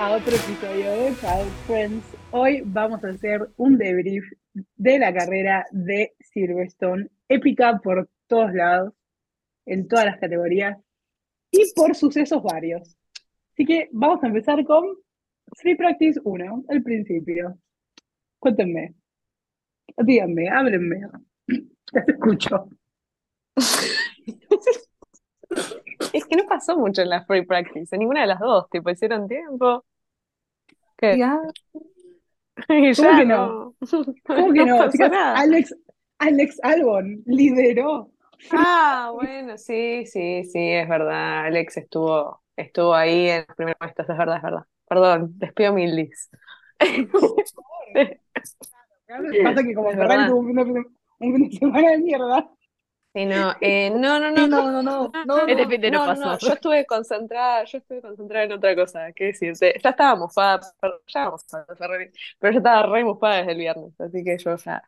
a otro episodio de Proud Friends. Hoy vamos a hacer un debrief de la carrera de Silverstone, épica por todos lados, en todas las categorías y por sucesos varios. Así que vamos a empezar con Free Practice 1, el principio. Cuéntenme, díganme, háblenme. Te escucho. Es que no pasó mucho en la free practice, en ninguna de las dos, tipo, hicieron tiempo. ¿Qué? Ya. Y ¿Cómo que no? ¿Cómo que no? Chicas. Alex, Alex Albon lideró. Ah, bueno, sí, sí, sí, es verdad. Alex estuvo, estuvo ahí en los primeros puestos, es verdad, es verdad. Perdón, despido mi lis. Pasa que como un un de semana de mierda. Sí, no, eh, no, no, no, No, no, no, no, Este no. fin de no no, no, pasó. yo estuve concentrada, yo estuve concentrada en otra cosa, qué decirte. Ya estaba mufada, pero- ya vamos a pero yo estaba re mufada desde el viernes, así que yo ya,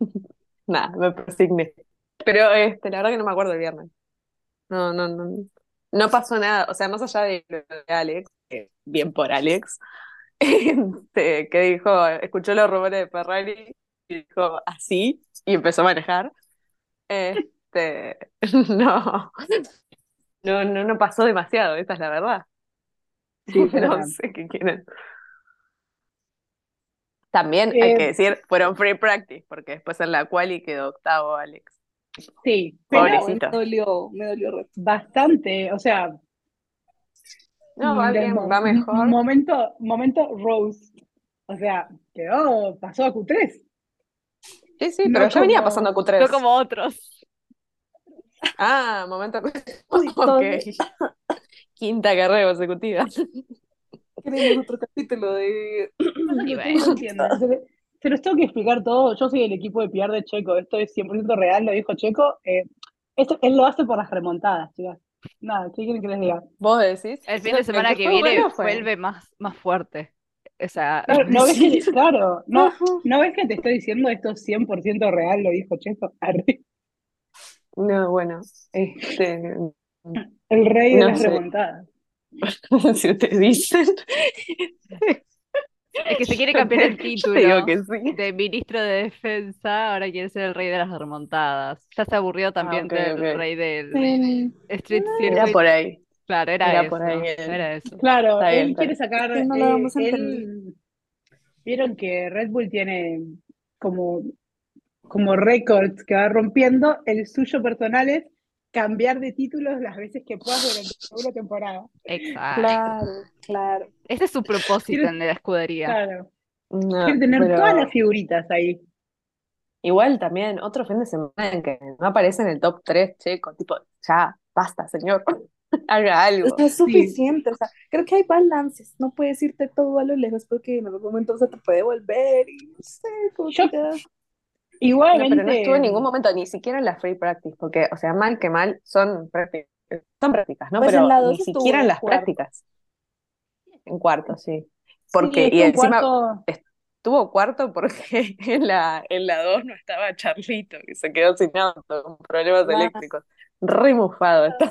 nada, me persigné. Pero este, la verdad que no me acuerdo del viernes. No, no, no, no pasó nada, o sea, más allá de lo de Alex, bien por Alex, este, que dijo, escuchó los rumores de Ferrari y dijo así, y empezó a manejar. Este, no, no, no, no pasó demasiado, esa es la verdad. Sí, verdad. No sé qué quieren. También hay Eh, que decir, fueron free practice, porque después en la quali quedó octavo Alex. Sí, pero Pobrecito. Me dolió, me dolió bastante, o sea, No, va bien, mo- va mejor. Momento, momento Rose. O sea, quedó, pasó a Q3. Sí, sí, no pero ya venía como- pasando a Q3. No como otros. Ah, momento. Uy. Quinta carrera consecutiva. Queremos otro capítulo de... No Se, los tengo que explicar todo. Yo soy el equipo de PR de Checo. Esto es 100% real, lo dijo Checo. Eh, esto, él lo hace por las remontadas, chicas. Nada, ¿qué quieren que les diga? ¿Vos decís? El fin de semana que viene bueno vuelve más, más fuerte. O sea, Claro, ¿no ves que, claro, no. ¿no ves que te estoy diciendo esto es 100% real? Lo dijo Checo. Arre. No, bueno, este, El rey de No las sé. remontadas. si ustedes dicen. es que se quiere cambiar el título digo que sí. de ministro de defensa, ahora quiere ser el rey de las remontadas. Ya se aburrió también ok, del ok. rey del Sí. Street Era Circuit. por ahí. Claro, era, era eso. por ahí el- Era eso. Claro, bien, él quiere sacar. No eh, él- Vieron que Red Bull tiene como, como récords que va rompiendo. El suyo personal es cambiar de títulos las veces que puedas durante una temporada. Exacto. Claro, claro. Ese es su propósito en la escudería. Claro. No, Quiere tener pero todas las figuritas ahí. igual también otro fin de semana en que no aparece en el top 3, checo, tipo, ya, basta, señor, haga algo. O sea, es suficiente, o sea, creo que hay balances, no puedes irte todo a lo lejos porque en algún momento se te puede volver y no sé, como Yo- No, Igualmente. pero no estuvo en ningún momento, ni siquiera en la free practice, porque, o sea, mal que mal, son prácticas, son prácticas, ¿no? Pues pero en la dos ni estuvo siquiera en las cuarto. prácticas. En cuarto, sí. Sí, Porque, y estuvo encima cuarto- tuvo cuarto porque en la, en la 2 no estaba Charlito, que se quedó sin auto, con problemas Ah. eléctricos. Re mufado está.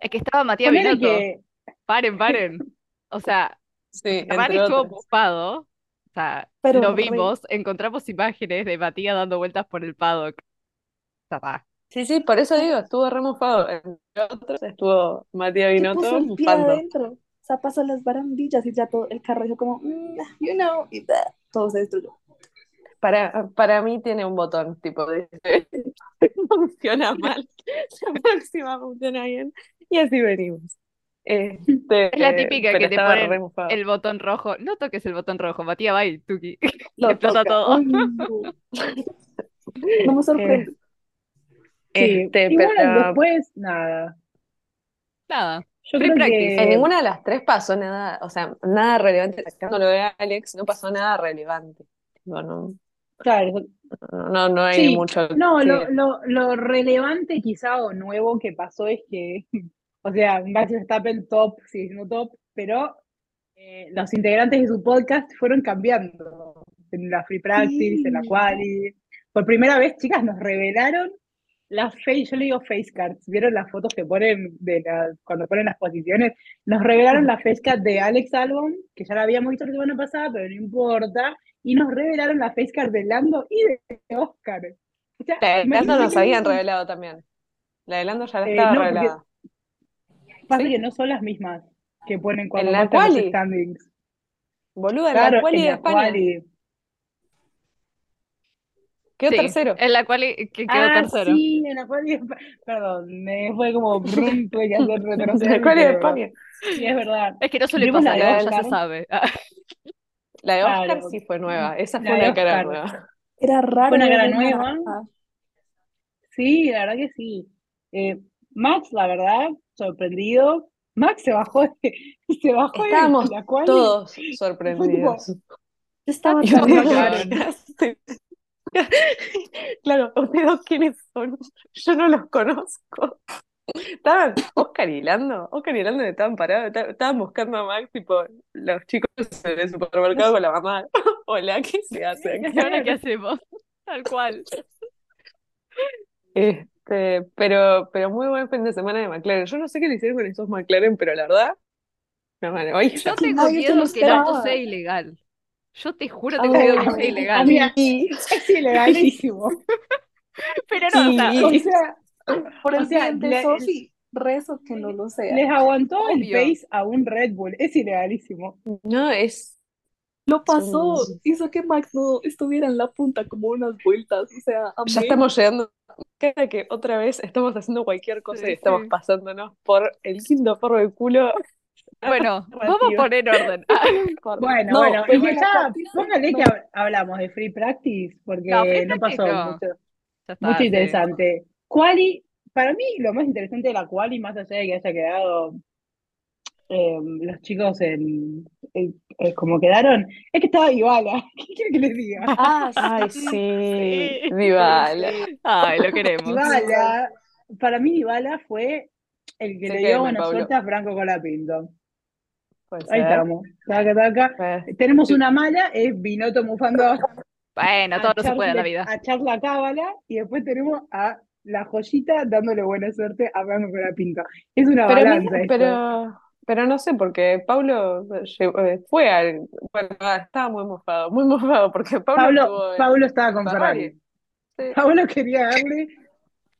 Es que estaba Matías Binotto. que Paren, paren. O sea, Sí, estuvo ocupado. O sea, Pero lo re- vimos, encontramos imágenes de Matías dando vueltas por el paddock. Sí, sí, por eso digo, estuvo re mufado. Entre otros estuvo Matías Binotto puso el pie mufando. adentro, o sea, pasó las barandillas y ya todo el carro dijo como, "Mm, you know, y da, todo se destruyó. Para, para mí tiene un botón, tipo, de funciona mal, la próxima funciona bien, y así venimos. Este, Es la típica pero que te ponen. El botón rojo. No toques el botón rojo. Matías va y tuki. Lo Explota toca. todo. No. Me sorprende. sí. Este, bueno, pero después, nada. Nada. Yo creo que en ninguna de las tres pasó nada, o sea, nada relevante, sacando lo de Alex, no pasó nada relevante. Tipo, no, claro, no, no, no hay Sí, mucho No, que- lo, lo, lo relevante quizá o nuevo que pasó es que, o sea, Max Verstappen top, sí, no top, pero eh, los integrantes de su podcast fueron cambiando en la free practice, en la Sí. quali. Por primera vez, chicas, nos revelaron las face, yo le digo face cards, ¿vieron las fotos que ponen de la, cuando ponen las posiciones? Nos revelaron la face card de Alex Albon, que ya la habíamos visto la semana pasada, pero no importa, y nos revelaron la face card de Lando y de Oscar. O sea, La de Lando nos habían no- revelado también. La de Lando ya la Eh, estaba no, porque- revelada. Pasa ¿Sí? que no son las mismas que ponen cuando la muestran los quali. standings. Boluda, en Claro, la quali en de la España. quali. Quedó Sí, tercero. en la cual que quedó Ah, tercero. sí, en la quali. Perdón, me fue como brum, tuve que hacer retroceder La mi quali de. España. Sí, es verdad. Es que no suele la pasar, de ¿eh? ya se sabe. La de Oscar Claro. sí fue nueva. Esa La fue una cara nueva. Era raro Fue una cara nueva. Sí, la verdad que sí. Eh, Max, la verdad, sorprendido. Max se bajó de, se bajó de Estábamos la quali. todos sorprendidos. Yo estaba Y tan ustedes claro. ustedes quiénes son. Yo no los conozco. Estaban Oscar y Lando. Oscar y Lando estaban parados. esta- Estaban buscando a Max, tipo, los chicos en el supermercado con la mamá. Hola, ¿qué se hace ¿Y aquí? ahora qué hacemos? Tal cual. Este, pero, pero muy buen fin de semana de McLaren. Yo no sé qué le hicieron con esos McLaren, pero la verdad, no, bueno, hoy Yo se miedo lo que el auto sea ilegal. Yo te juro, tengo miedo que sea ilegal. Amiga, es ilegalísimo. Pero no, o sea, Y- O sea, Por el sea, de Sofi, rezo que no lo sea. les aguantó el Obvio. pace a un Red Bull. Es ilegalísimo. no, es. Lo pasó, hizo que Max no estuviera en la punta como unas vueltas, o sea, Ya estamos llegando. Cada que otra vez estamos haciendo cualquier cosa Sí, y estamos sí. pasándonos por el quinto forro de culo. bueno, vamos a poner orden. Ah, Bueno, No, bueno, pero y ya, póngale no. que hab- hablamos de free practice, porque No, free no practice pasó no. mucho, ya está, mucho sí. interesante. Quali, para mí lo más interesante de la quali, más allá de que haya quedado eh, los chicos en, en- eh, como quedaron, es que estaba Ibala. ¿Qué quiere que les diga? Ah, Ay, sí. sí, Sí. Dybala. Ay, lo queremos. Ibala, para mí Ibala fue el que Se le dio buena Pablo. suerte a Franco Colapinto. Puede Ahí ser. estamos, taca, taca. Tenemos una mala, es Binotto mufando Bueno, todo no se puede en la vida. a Charla Cábala y después tenemos a la joyita dándole buena suerte a Franco Colapinto. Es una Pero, balanza mira, pero, pero no sé, porque Pablo llegó- eh, fue al. Bueno, ah, estaba muy mofado, muy mofado, porque Pablo Pablo, estuvo en Pablo estaba con Ferrari. Ferrari. Sí. Pablo quería darle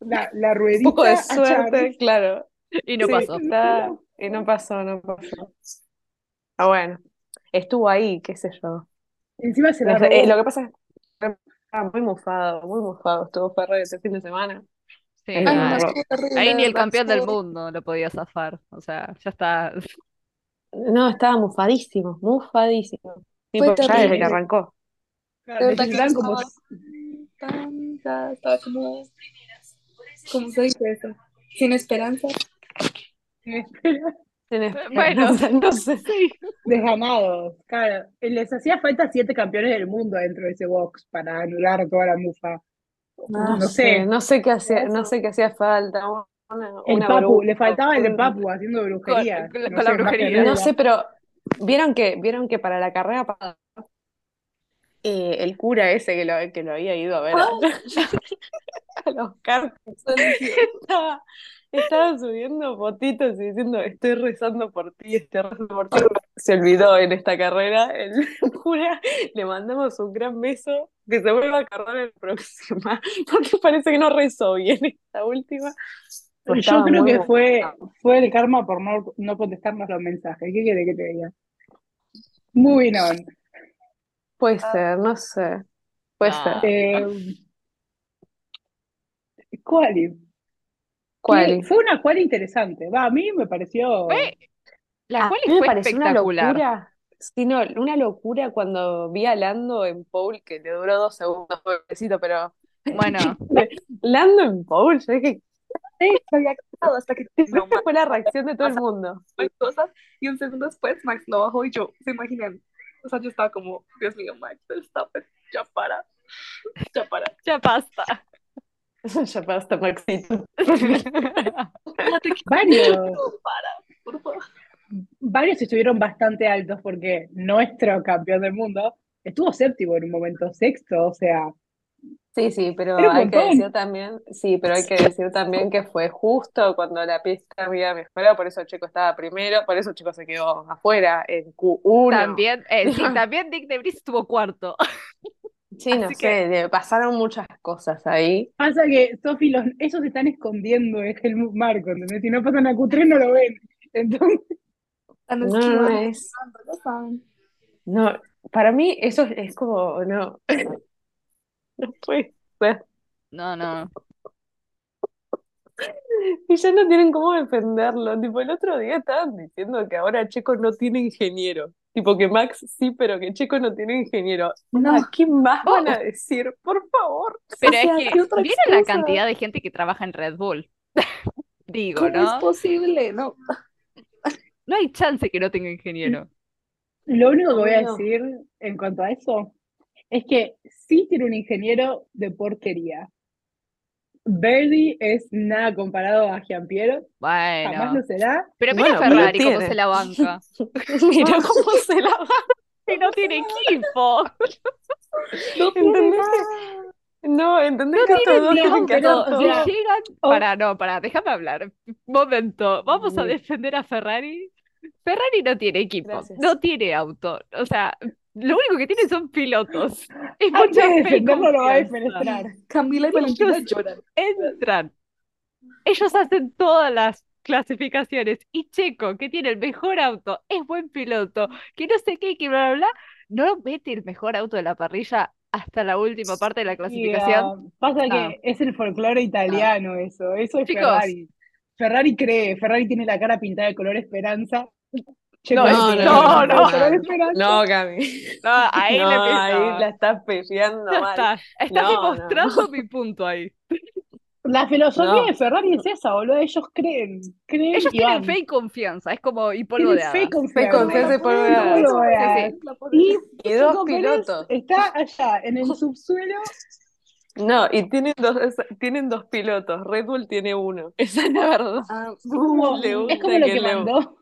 la, la Un ruedita poco de suerte, claro. Y no Sí. pasó. Está- y no pasó, no pasó. Ah, bueno, estuvo ahí, qué sé yo. Encima se la eh, robó. lo que pasa es que estaba muy mofado, muy mofado estuvo Ferrari este fin de semana. Sí, Ay, Ay, no, no, mal. estuvo terrible, Ahí ni el campeón del mundo lo podía zafar. O sea, ya está. No, estaba mofadísimo, mofadísimo. Tipo, Fue ya desde que terrible. arrancó. Claro, De verdad que como estaba tan, ya estaba como, ¿cómo se dice eso? Sin esperanza. Tienes- Bueno, no sé. sí. desganados. Claro, les hacía falta siete campeones del mundo dentro de ese box para anular toda la mufa. No, No sé, sé. no sé qué hacía, no sé qué hacía falta. Una, El una Papu, le faltaba el de un- Papu haciendo brujería. con- No con sé, brujería. No sé, pero vieron que, vieron que para la carrera pasada, eh, el cura ese que lo, que lo había ido a ver a, a los carros estaba, estaba subiendo fotitos y diciendo estoy rezando por ti, estoy rezando por ti. Se olvidó en esta carrera, el cura, le mandamos un gran beso, que se vuelva a acordar en la próxima, porque parece que no rezó bien esta última. Pues Yo creo muy que fue, fue el karma por no, no contestarnos los mensajes. ¿Qué quiere que te diga? Moving on. Puede ser, no sé. Puede No. ser. Eh, quali. Fue una quali interesante. Va, a mí me pareció. Fue- La A cual me fue pareció una espectacular. locura. Sí, no, una locura cuando vi a Lando en pole, que le duró dos segundos, pobrecito, pero Bueno, Lando en pole, yo dije, Sí, se había quedado hasta que no, fue la reacción de todo el mundo. Cosas y un segundo después Max lo bajó y yo, ¿se imaginan? O sea, yo estaba como, Dios mío, Max, stop it, ya para, ya para. ya basta. Ya basta, Maxito. Varios, para, por favor. varios estuvieron bastante altos porque nuestro campeón del mundo estuvo séptimo en un momento, sexto, o sea, Sí, sí, pero hay que decir también, sí, pero hay que decir también que fue justo cuando la pista había mejorado, por eso Checo estaba primero, por eso Checo se quedó afuera en Q1. También, eh, sí, también Nick de Vries estuvo cuarto. Sí, no Así sé, que- de- pasaron muchas cosas ahí. Pasa que, Sofi, los, ellos se están escondiendo de Helmut Marco, ¿entendés? Si no pasan a Q3 no lo ven. Entonces, Están No, no, es, no, para mí eso es como, no, no puede ser. No, no. Y ya no tienen cómo defenderlo. Tipo, el otro día estaban diciendo que ahora Checo no tiene ingeniero. Tipo, que Max sí, pero que Checo no tiene ingeniero. No. ¿A qué más van a Oh. decir? Por favor. Pero O es que, ¿qué otra ¿vieron la cantidad de gente que trabaja en Red Bull? Digo, ¿Cómo es ¿no? posible? No. No hay chance que no tenga ingeniero. lo único que voy a decir en cuanto a eso es que sí tiene un ingeniero de porquería. Verdi es nada comparado a Giampiero, jamás Bueno. lo será. Pero mira Bueno, Ferrari cómo se la banca. Mira cómo se la va. Y no tiene equipo. No tiene ¿Entendés nada. No, ¿entendés No que estos tienen dos ni tienen que Si todo? llegan. oh. Para, no, para, déjame hablar. Momento. Vamos a defender a Ferrari. Ferrari no tiene equipo, Gracias. no tiene auto. O sea, lo único que tiene son pilotos. Y mucha fe y defenderlo lo va a defenestrar. Camila y Valentina Ellos lloran. entran. Ellos hacen todas las clasificaciones. Y Checo, que tiene el mejor auto, es buen piloto, que no sé qué, que bla, bla, bla, no mete el mejor auto de la parrilla hasta la última parte de la clasificación. ah, pasa No. que es el folclore italiano eso, eso es Chicos. Ferrari. Ferrari cree, Ferrari tiene la cara pintada de color esperanza. No, no, no, no, no, Cami. No, ahí le No, empezó. ahí la estás peleando Ya mal. está. Estás No, no, demostrando mi punto ahí. La filosofía No. de Ferrari es esa, boludo. Ellos creen, creen Ellos tienen van. fe y confianza, es como y polvo de fe y confianza. confianza y polvo de Y hadas. polvo de hadas. Sí, Y Y dos pilotos. está allá, en el subsuelo. No, y tienen dos, es- tienen dos pilotos. Red Bull tiene uno. Esa es la verdad. Ah, como- Le es como lo que que le- mandó.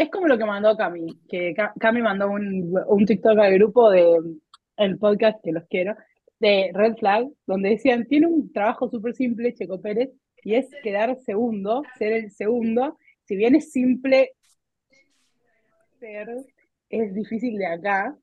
Es como lo que mandó Cami, que Ca- Cami mandó un, un TikTok al grupo de el podcast, que los quiero, de Red Flag, donde decían, tiene un trabajo súper simple, Checo Pérez, y es quedar segundo, ser el segundo. Si bien es simple, es difícil de acá.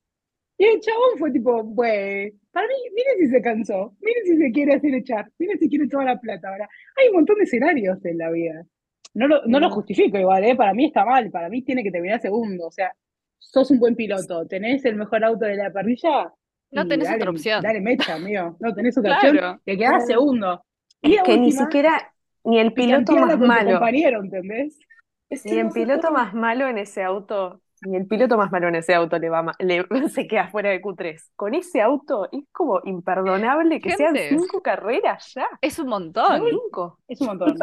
Y el chabón fue tipo, güey, para mí, miren si se cansó, miren si se quiere hacer echar, miren si quiere toda la plata ahora. Hay un montón de escenarios en la vida. No lo, no lo Mm. justifico igual, ¿eh? Para mí está mal, para mí tiene que terminar segundo. O sea, sos un buen piloto, tenés el mejor auto de la parrilla. No y tenés dale, otra opción. Dale mecha, amigo. No tenés otra opción. Te quedás segundo. Y Es que ni última, siquiera, ni el piloto más malo, compañero, ¿entendés? Es ni el no piloto más malo en ese auto, ni el piloto más malo en ese auto le va le, se queda fuera de Q3. Con ese auto es como imperdonable que sean Gente. cinco carreras ya. Es un montón. Cinco. Es un montón.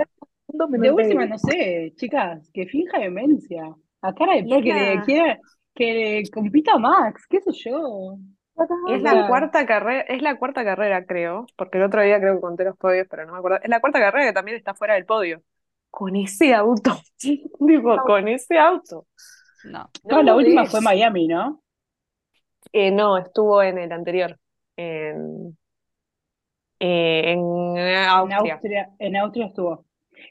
De última, no sé, chicas, que finja demencia. A cara de Y perro es que le quiera, que compita Max, qué sé yo. Es la cuarta carrera, es la cuarta carrera, creo, porque el otro día creo que conté los podios, pero no me acuerdo. Es la cuarta carrera que también está fuera del podio. Con ese auto. Digo, con ese auto. No. No, la última ves. fue Miami, ¿no? Eh, no, estuvo en el anterior. En, eh, en. Austria, en Austria estuvo.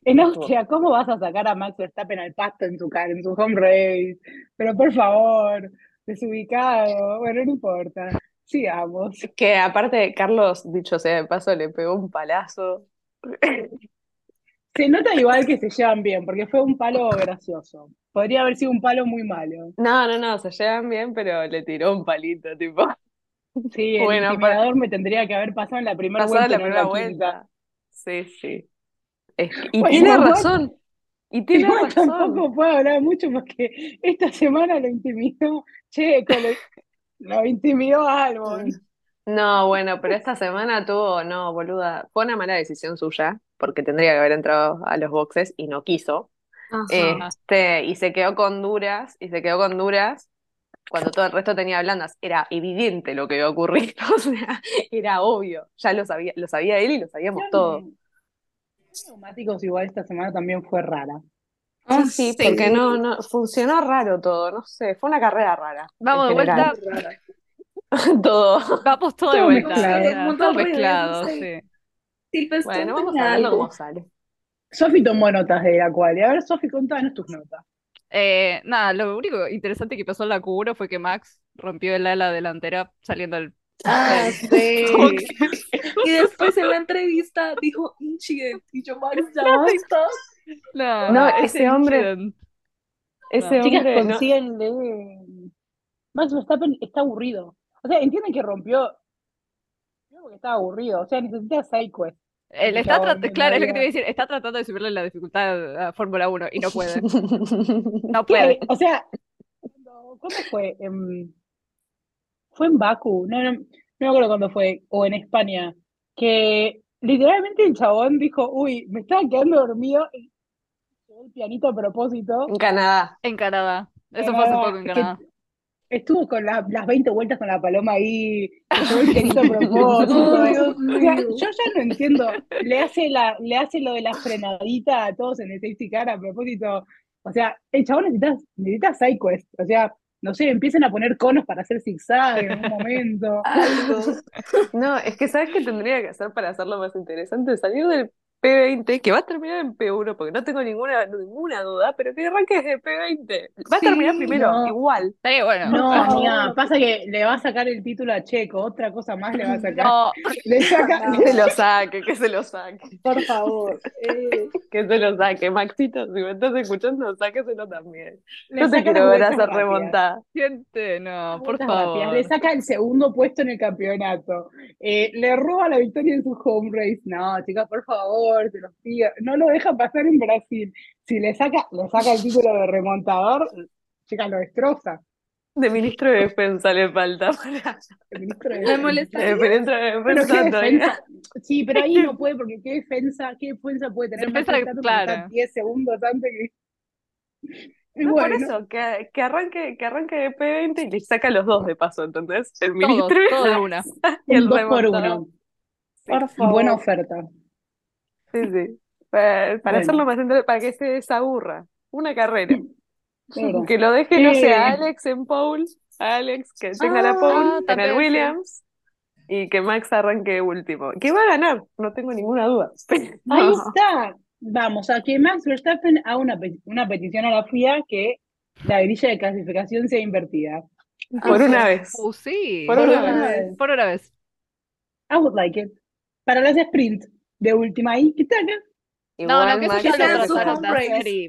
En. Austria, ¿cómo vas a sacar a Max Verstappen al pasto en su en su home race? Pero por favor, desubicado. Bueno, no importa. Sigamos. Que aparte, Carlos, dicho sea de paso, le pegó un palazo. Se nota igual que se llevan bien, porque fue un palo gracioso. Podría haber sido un palo muy malo. No, no, no, se llevan bien, pero le tiró un palito, tipo. Sí, el Bueno, me tendría que haber pasado en la primera Pasada vuelta, la no primera quinta. vuelta. Sí, sí. Es que- y Bueno, tiene igual- razón. Y tiene Igual razón. tampoco puedo hablar mucho porque esta semana lo intimidó Checo, lo, lo intimidó Albon. No, bueno, pero esta semana tuvo, no, boluda, fue una mala decisión suya, porque tendría que haber entrado a los boxes y no quiso. Ajá. Este, y se quedó con duras, y se quedó con duras cuando todo el resto tenía blandas. Era evidente lo que iba a ocurrir, o sea, era obvio. Ya lo sabía, lo sabía él y lo sabíamos todos. Neumáticos igual esta semana también fue rara. Sí, sí, sí. porque no, no, funcionó raro todo, no sé, fue una carrera rara. Vamos de general. vuelta. Todo. Vamos todo de vuelta. mezclado. o sea, Un montón todo mezclado, sí. Bueno, vamos hablando algo. como sale. Sofi tomó notas de la cual. A ver, Sofi, contanos tus notas. Eh, nada, lo único interesante que pasó en la Q1 fue que Max rompió el ala delantera saliendo al Ah, del sí. Y después en la entrevista dijo incident. Y yo, Max, ya basta. No, No, ese ese hombre- incident. Ese Chicas, hombre, no- consíguenle. Max Verstappen está aburrido. O sea, entienden que rompió. Creo porque estaba aburrido. O sea, necesita sidequest. Él está chabón claro, la es lo que te iba a decir, está tratando de subirle la dificultad a Fórmula 1 y no puede. No ¿Qué? puede. O sea, ¿cuándo, cuándo fue? En- fue en Baku, no, no, no me acuerdo cuándo fue, o en España, que literalmente el chabón dijo, uy, me estaba quedando dormido, y llevó el pianito a propósito, en Canadá. En Canadá. Eso fue hace poco en Canadá. estuvo con la- las 20 vueltas con la paloma ahí, llevó el pianito a propósito. O sea, yo ya no entiendo, le hace, la, le hace lo de la frenadita a todos en el safety car a propósito. O sea, el chabón necesita, necesita sidequest. O sea, no sé, empiecen a poner conos para hacer zigzag en un momento. No, es que ¿sabes qué tendría que hacer para hacerlo más interesante? Salir del P20, que va a terminar en P1, porque no tengo ninguna, ninguna duda, pero que arranque desde P20. Va a terminar primero, no. igual. Sí, bueno. No, amiga, pasa que le va a sacar el título a Checo, otra cosa más le va a sacar. No, Le saca, No. Que se lo saque, que se lo saque, Por favor. Eh, que se lo saque. Maxito, si me estás escuchando, sáqueselo también. le No te quiero ver hacer remontada. gente, no, por rápidas. favor. Le saca el segundo puesto en el campeonato. Eh, le roba la victoria en su home race. No, chicas, por favor, se los pido. No lo deja pasar en Brasil. Si le saca, le saca el título de remontador, chicas, lo destroza. De ministro de Defensa le falta para... El ministro de Defensa. ministro de Defensa. Sí, pero ahí no puede, porque qué defensa, qué defensa puede tener Defensa, Max Verstappen cuando está claro. 10 segundos antes que. Por eso, que, que arranque, que arranque de P20 y le saca los dos de paso, entonces, el Todos, ministro todo de una. y el 2 por. 1 por favor. buena oferta. Sí, sí. Para, para Bueno. hacerlo más interesante, para que se desaburra. Una carrera. Que lo deje, no sé, a. Alex en pole, a Alex que tenga la Ah, pole en el. Williams y que Max arranque último. Que va a ganar, no tengo ninguna duda. Ahí está. Vamos a que Max Verstappen haga una, pe- una petición a la FIA que la grilla de clasificación sea invertida. Por una vez. Uh, sí. Por Por una una vez. vez. Por una vez. I would like it. Para las sprint de última ahí, ¿qué tal? No, no, Igual que eso Max, ya que sea lo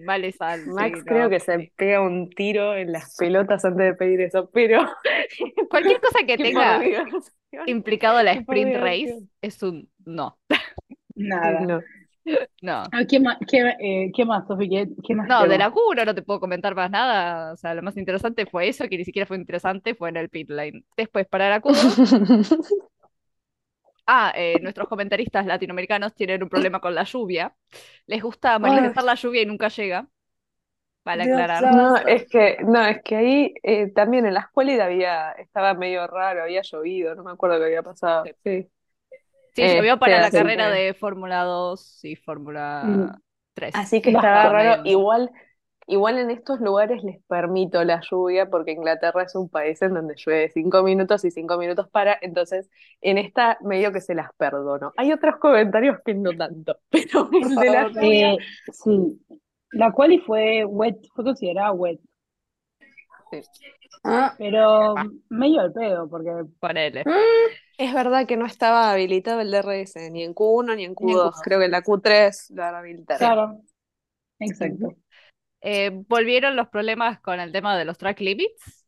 vale sal. sí, Max no. creo que se pega un tiro en las pelotas antes de pedir eso, pero Cualquier cosa que tenga implicado la sprint race es un no. Nada. No. No. Ah, ¿qué más, qué, eh, qué más, Sofi? ¿Qué, qué más No, de la Q1 no te puedo comentar más nada. O sea, lo más interesante fue eso, que ni siquiera fue interesante, fue en el pit lane. Después, para la Q2, ah, eh, nuestros comentaristas latinoamericanos tienen un problema con la lluvia. Les gusta manifestar la lluvia y nunca llega. Vale Dios aclarar. No, es que, no, es que ahí eh, también en la escuela había, estaba medio raro, había llovido, no me acuerdo qué había pasado. Sí. Sí, Eh, llovió para sí, la así carrera de Fórmula 2 y Fórmula 3. Así que estaba raro. Igual, igual en estos lugares les permito la lluvia porque Inglaterra es un país en donde llueve cinco minutos y cinco minutos para, entonces en esta medio que se las perdono. Hay otros comentarios que no tanto, pero el de la lluvia, Eh, sí. La quali fue wet, fue considerada wet, Ah, pero medio al pedo, porque Ponele. es verdad que no estaba habilitado el DRS, ni en Q1 ni en Ni en Q2. Q2. Creo que en la Q3 lo habilitaron. claro, exacto. Eh, volvieron los problemas con el tema de los track limits.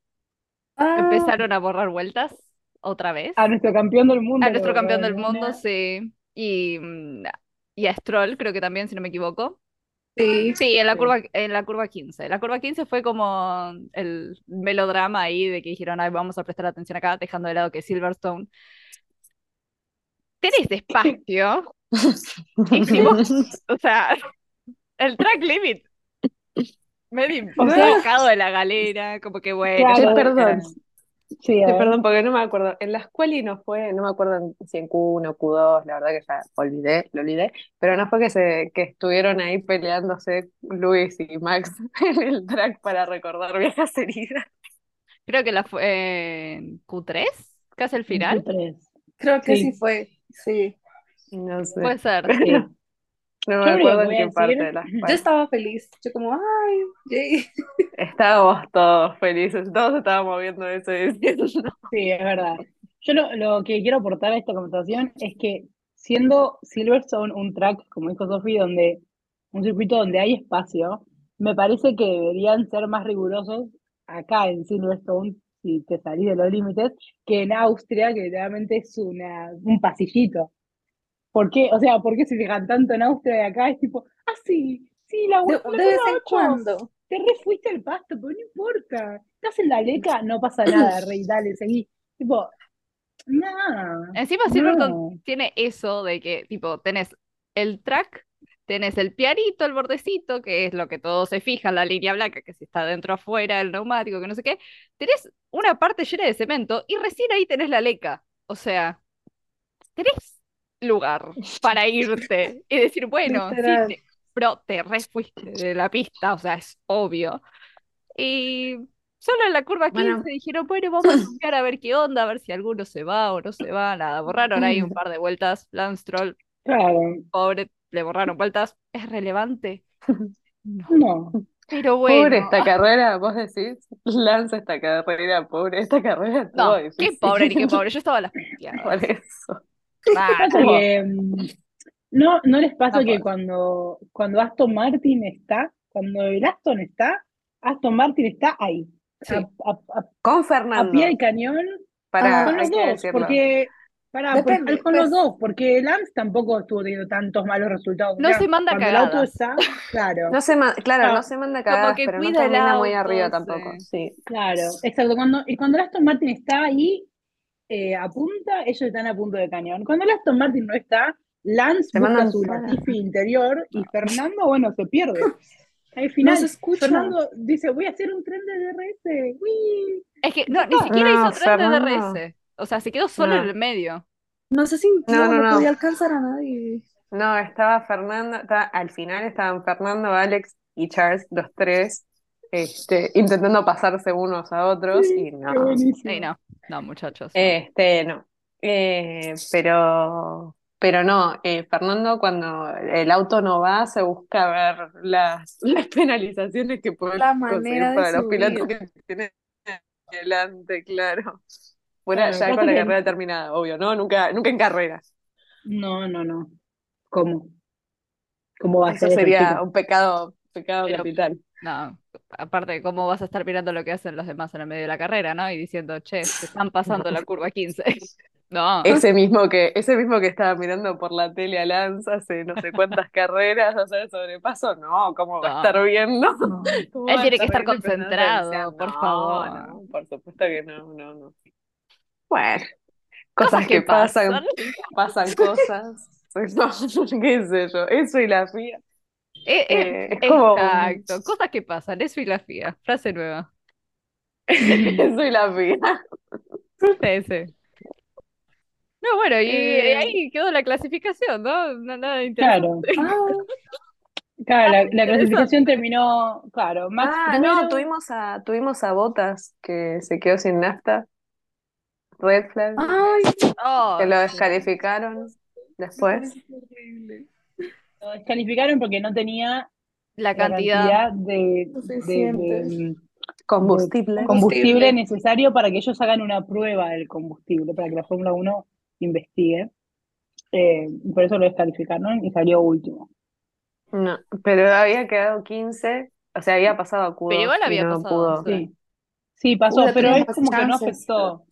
ah, Empezaron a borrar vueltas otra vez. A nuestro campeón del mundo. A nuestro campeón del mundo, sí. Y, mm, y a Stroll, creo que también, si no me equivoco. sí. Sí, en la curva, en la curva 15. La curva 15 fue como el melodrama ahí de que dijeron, ay, vamos a prestar atención acá, dejando de lado que Silverstone. Tenés espacio. Si vos- o sea, el track limit. Medio sacado de la galera, como que bueno. Claro, perdón. Sí, perdón, porque no me acuerdo. En la escuela y no fue, no me acuerdo en- si en Q1 o Q2, la verdad que ya olvidé, lo olvidé, pero no fue que se, que estuvieron ahí peleándose Luis y Max en el track para recordar viejas heridas. Creo que la fue en Q3. casi el final. Q3. Creo que Sí. sí fue. Sí. No sé. Puede ser. Sí. No me acuerdo en qué parte de la Yo estaba feliz. Yo como, ay, yay. Estábamos todos felices, todos estábamos viendo eso y diciendo, Sí, es verdad. Yo lo, lo que quiero aportar a esta conversación es que siendo Silverstone un track, como dijo Sofi, donde un circuito donde hay espacio, me parece que deberían ser más rigurosos acá en Silverstone, si te salís de los límites, que en Austria, que realmente es una, un pasillito. ¿Por qué? O sea, ¿por qué se fijan tanto en Austria y acá? Es tipo, ah, sí, sí, la, De, de vez en cuando. te re fuiste al pasto, pero no importa. Estás en la leca, no pasa nada, rey, dale, seguí. Tipo, no, Encima Silverstone no. tiene eso de que, tipo, tenés el track, tenés el pianito, el bordecito, que es lo que todos se fijan, la línea blanca, que si está dentro o afuera, el neumático, que no sé qué. Tenés una parte llena de cemento y recién ahí tenés la leca. O sea, tenés lugar para irte y decir, bueno, sí, te- pero te re fuiste de la pista, o sea, es obvio. Y solo en la curva 15 Bueno. dijeron, bueno, vamos a cambiar a ver qué onda, a ver si alguno se va o no se va, nada, borraron ahí un par de vueltas, Lance Claro, pobre, le borraron vueltas, ¿es relevante? No, no. pero pobre bueno, esta carrera, vos decís, lanza esta carrera, pobre esta carrera, no, qué pobre ni qué pobre, yo estaba a las Por eso. Pasa no. que, mm, no, ¿no les pasa que cuando, cuando Aston Martin está, cuando el Aston está, Aston Martin está ahí, Sí. a, a- a- Con a Fernando, pie de cañón, para, con los dos, decirlo. porque, pará, por- Depende, con los pues. dos, porque Lance tampoco estuvo teniendo tantos malos resultados. O No sea, se manda cuando el auto cagadas. está, claro. No se ma- claro, Ah, no se manda Como cagadas, que pero no termina muy arriba sí. tampoco. Sí. Claro, exacto. Cuando, y cuando Aston Martin está ahí eh, a punta, ellos están a punto de cañón. Cuando el Aston Martin no está, Lance Se busca su. Latifi interior y Fernando, bueno, se pierde. Al No final, se escucha. Fernando dice, voy a hacer un tren de DRS. ¡Uy! Es que no, ni siquiera No, hizo tren de Fernando. DRS, o sea, se quedó solo No. en el medio. No se sintió, No, no, no, no. podía alcanzar a nadie. No, estaba Fernando, estaba- al final estaban Fernando, Alex y Charles, los tres, este, intentando pasarse unos a otros y no. Ey, no, no, muchachos. no. Este, no. Eh, pero, pero no, eh, Fernando cuando el auto no va se busca ver las, las penalizaciones que puede La conseguir para los subir. pilotos que tienen delante, claro. Fuera Claro, ya con la carrera terminada, obvio, ¿no? Nunca, nunca en carreras. No, no, no. ¿Cómo? ¿Cómo va a Eso ser eso, sería un pecado, pecado Pero- capital. No, aparte, ¿cómo vas a estar mirando lo que hacen los demás en el medio de la carrera, ¿no? Y diciendo, che, se están pasando la curva 15. No, Ese mismo que, ese mismo que estaba mirando por la tele a Lance hace no sé cuántas carreras hacer sobrepaso, no, ¿cómo va a estar viendo? No. ¿Cómo Él tiene que estar concentrado, por favor. no, por supuesto que no, no, no. Bueno, Cosas cosas que que pasan, pasan. pasan cosas. No, qué sé yo, eso y la fía. Eh, eh, Eh, es como- exacto, cosas que pasan, eso y la FIA, frase nueva. Eso y la fía. Sí, sí. No, bueno, y Eh. ahí quedó la clasificación, ¿no? Nada Claro. Ah, claro, la, clasificación terminó, claro, Max Ah, no, tuvimos a, tuvimos a Botas que se quedó sin nafta. Red flag. ay, Oh, que lo descalificaron después. horrible. Lo descalificaron porque no tenía La la cantidad. cantidad de, de- Suficiente. de Combustible. necesario para que ellos hagan una prueba del combustible, para que la Fórmula 1 investigue. Eh, por eso lo descalificaron y salió último. No, pero había quedado 15, o sea, había pasado a Q2 Pero igual había no pasado, pudo. sí. Sí, pasó, pero es como que no afectó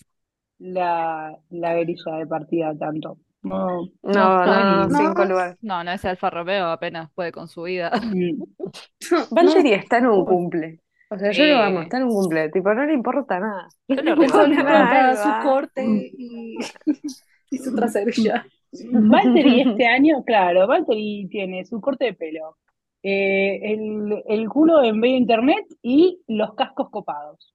la, la grilla de partida tanto. No, No, no no, no, No. cinco lugares. No, no, ese Alfa Romeo apenas puede con su vida. Mm, Valtteri está en un cumple. O sea, yo lo amo, está en un cumple. Tipo, no le importa nada. Yo No le No importa su corte y, y su ya. Valtteri este año, claro, Valtteri tiene su corte de pelo, eh, el, el culo en medio internet y los cascos copados.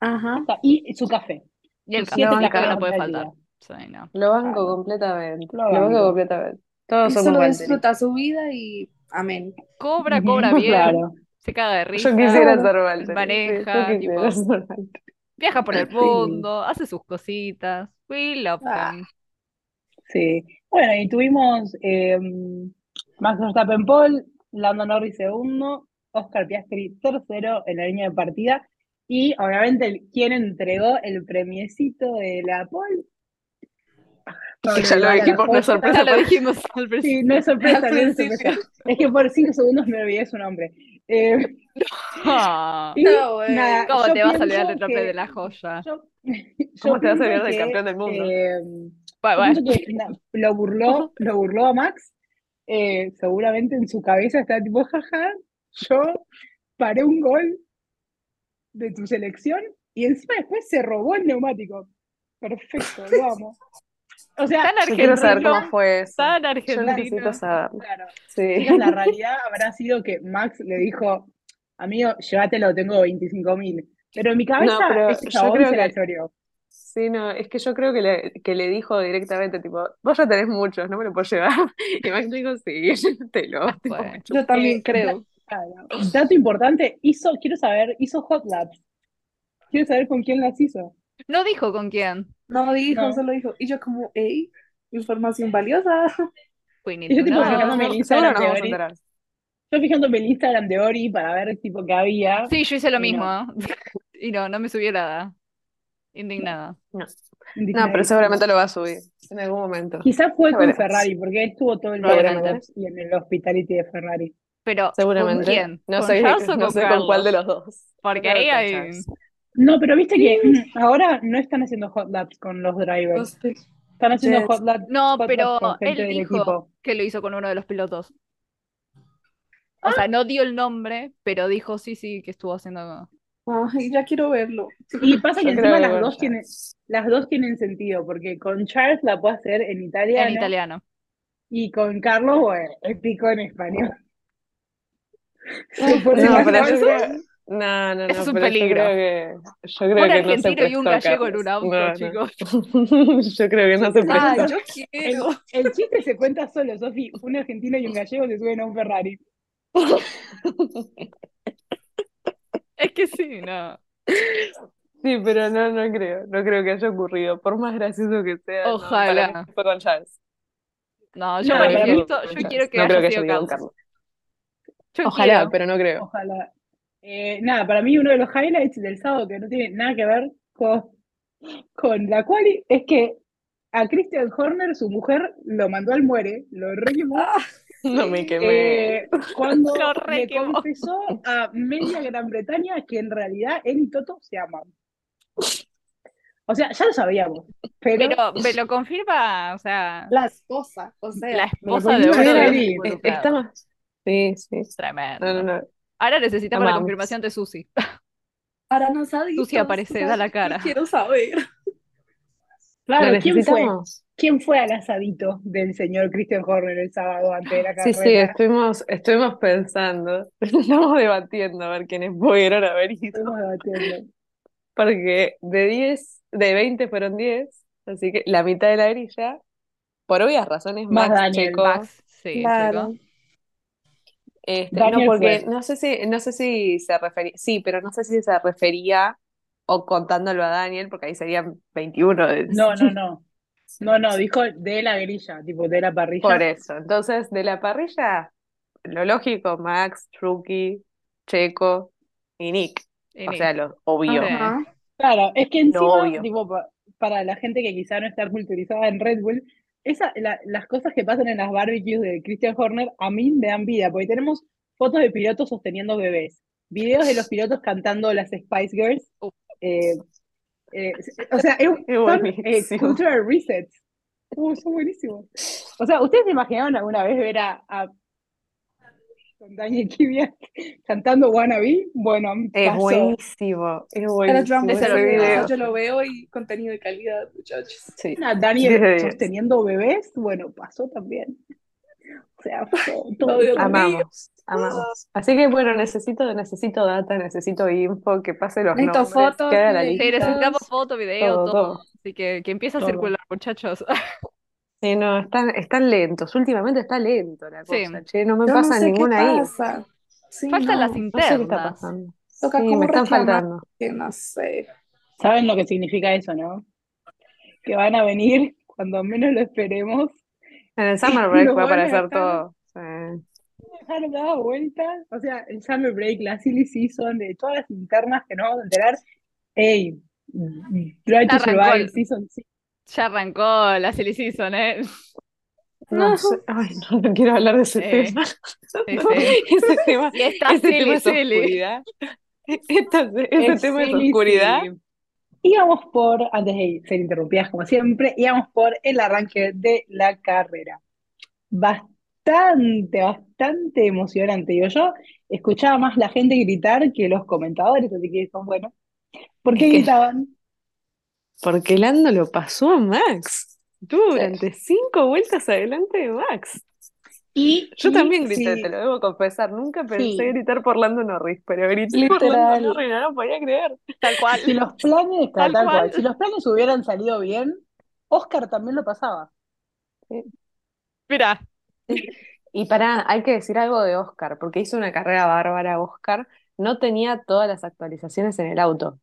Ajá. Está, Y su café. Y el Sus siete café cafés no puede al faltar. Sí, no. Lo banco Claro. completamente. Lo Lo banco completamente. Todos somos solo Valtteri. disfruta su vida y amén. Cobra, cobra bien, Claro. se caga de risa, Yo quisiera ser Valtteri. sí, maneja, tipo- ser Valtteri. viaja por el Sí. mundo, hace sus cositas. We love Ah. them. Sí. Bueno, y tuvimos eh, Max Verstappen Paul, Lando Norris segundo, Oscar Piastri tercero en la línea de partida. Y obviamente, ¿quién entregó el premiecito de la Paul? Que ya lo Vale, dijimos, no es sorpresa. Ya lo dijimos al Sí, principio. no es sorpresa, no es principio. sorpresa. Es que por cinco segundos me olvidé su nombre. Eh, No, nada, ¿Cómo te vas a olvidar del que- de la joya? Yo, ¿Cómo yo te vas a olvidar del campeón del mundo? eh, que na- lo burló, lo burló a Max. eh, seguramente en su cabeza está tipo, jaja, yo paré un gol de tu selección y encima después se robó el neumático. Perfecto, lo amo. O sea, Tan Yo quiero saber argentino, cómo fue eso. tan Yo necesito argentino. saberlo. claro, Sí. chicas, la realidad habrá sido que Max le dijo, amigo, llévatelo, tengo 25 mil. Pero en mi cabeza, pero ese yo chabón creo se la choreó. Sí, no, es que yo creo que le, que le dijo directamente, tipo, vos ya tenés muchos, no me lo puedo llevar. Y Max dijo, sí, llévatelo. Ah, tipo, bueno. chupa. Yo también Eh, creo. Claro. Dato importante, hizo, quiero saber, hizo hot laps. Quiero saber con quién las hizo. No dijo con quién. No dijo, No. solo dijo. Y yo como, hey, información valiosa. Need Y yo tipo know. fijándome en Seguro Instagram de Ori. Yo fijándome en Instagram de Ori para ver tipo qué había. Sí, yo hice lo Y mismo. no. Y no, no me subió nada. Indignada. No, Indignadísima. pero seguramente lo va a subir en algún momento. Quizás fue con. Ferrari, porque él estuvo todo el día el, y en el hospitality de Ferrari. Pero, ¿con quién? No ¿Con sé, no con sé con cuál de los dos. Porque que ahí hay... No, pero viste que ahora no están haciendo hot laps con los drivers. Están haciendo Yes. hot laps, No, hot laps pero con gente él del dijo equipo. que lo hizo con uno de los pilotos. O sea, no dio el nombre, pero dijo sí, sí, que estuvo haciendo. Ay, ya quiero verlo. Y pasa que Yo encima las dos tienen, las dos tienen sentido, porque con Charles la puede hacer en italiano, En italiano. y con Carlos, bueno, épico en español. Creo. No, no, no, es un peligro. Yo creo que, yo creo Un que no se argentino y un gallego en un auto, No, no. chicos. Yo creo que no se Ah, prestó. yo El, quiero. el chiste se cuenta solo, Sofi. Un argentino y un gallego se suben a un Ferrari. Es que sí, no. Sí, pero no, no creo, no creo que haya ocurrido, por más gracioso que sea, no, Ojalá. mí fue con Charles. No, yo No, manifiesto, yo quiero que No creo haya que sido haya. Carlos. Yo Ojalá, quiero. pero no creo. Ojalá. Eh, nada, para mí uno de los highlights del sábado que no tiene nada que ver con, con la quali es que a Christian Horner, su mujer, lo mandó al muere, lo re quemó, No me quemé. eh, cuando Lo re le confesó a media Gran Bretaña que en realidad él y Toto se aman. O sea, ya lo sabíamos, pero, Pero me lo confirma, o sea, La esposa, o sea. la esposa de uno. Estamos. Sí, sí. Tremendo. No, no, no. Ahora necesitamos la confirmación de Susi. Ahora no sabes. Susi aparece, da la cara. Quiero saber. claro, ¿Lo ¿quién fue? ¿Quién fue al asadito del señor Christian Horner el sábado antes de la Sí, sí, carrera? estuvimos, estuvimos pensando, estamos debatiendo a ver quiénes pudieron haber ido, Estuvimos debatiendo. porque de 10, de 20 fueron 10, así que la mitad de la grilla, por obvias razones, Más Max, Daniel, Checo, Max, sí, Claro. chico. Este, no, porque fue. no sé si, no sé si se refería, sí, pero no sé si se refería o contándolo a Daniel, porque ahí serían 21 de- No, no, no. No, no, dijo de la grilla, tipo de la parrilla. por eso. Entonces, de la parrilla, lo lógico, Max, Truki, Checo y Nick. Y O sea, lo obvio. Claro, es que encima, obvio. tipo, pa- para la gente que quizá no está culturizada en Red Bull, esa, la- las cosas que pasan en las barbecues de Christian Horner a mí me dan vida, porque tenemos fotos de pilotos sosteniendo bebés, videos de los pilotos cantando las Spice Girls. Uf. eh, eh, o sea, es- son eh, cultural resets. Uh, son buenísimos. O sea, ¿ustedes se imaginaron alguna vez ver a, a con Daniel Kvyat cantando Wannabe? Bueno, Es pasó. buenísimo, es buenísimo video. Yo lo veo y contenido de calidad, muchachos. Sí. Una 10 Daniel 10. sosteniendo bebés, bueno, pasó también. O sea, pasó todo. Mío. Amamos, amamos. Así que bueno, necesito, necesito data, necesito info, que pase los Necesito nombres, fotos, que haga la videos. Sí, lista. necesitamos foto, video, Todo, todo. todo. Así que que empiece a Todo. circular, muchachos. Sí, no, están, están lentos. Últimamente está lento la Sí. cosa. Che, no me Yo no pasa sé qué ninguna ahí. pasa. Sí, Faltan no, las No sé qué está internas. pasando. Toca Sí, me están faltando. que no sé. ¿Saben lo que significa eso, no? que van a venir cuando menos lo esperemos. En el Summer Break va a aparecer todo. sí. dejar dada vueltas. O sea, el Summer Break, la Silly Season, de todas las internas que nos vamos a enterar. Ey, Try to Arrancó Survive el- Season 6. Ya arrancó la silly season, ¿eh? No sé, ay, no, no quiero hablar de ese Eh, tema. sí, No, sí. ese tema, Y está ese tema silly, es silly. oscuridad. Esta- ese Es tema es oscuridad. Íbamos por, antes de ser interrumpidas como siempre, íbamos por el arranque de la carrera. Bastante, bastante emocionante. Digo, yo escuchaba más la gente gritar que los comentadores, así que dijo, bueno, ¿por qué gritaban? Porque Lando lo pasó a Max. Estuvo durante cinco vueltas adelante de Max. Y, Yo y también grité, sí, te lo debo confesar. Nunca pensé Sí. gritar por Lando Norris, pero grité por Literal. Lando Norris, no lo podía creer. Tal cual. si los planes, Tal tal cual, cual. si los planes hubieran salido bien, Oscar también lo pasaba. Mira, Y para, hay que decir algo de Oscar, porque hizo una carrera bárbara Oscar. No tenía todas las actualizaciones en el auto.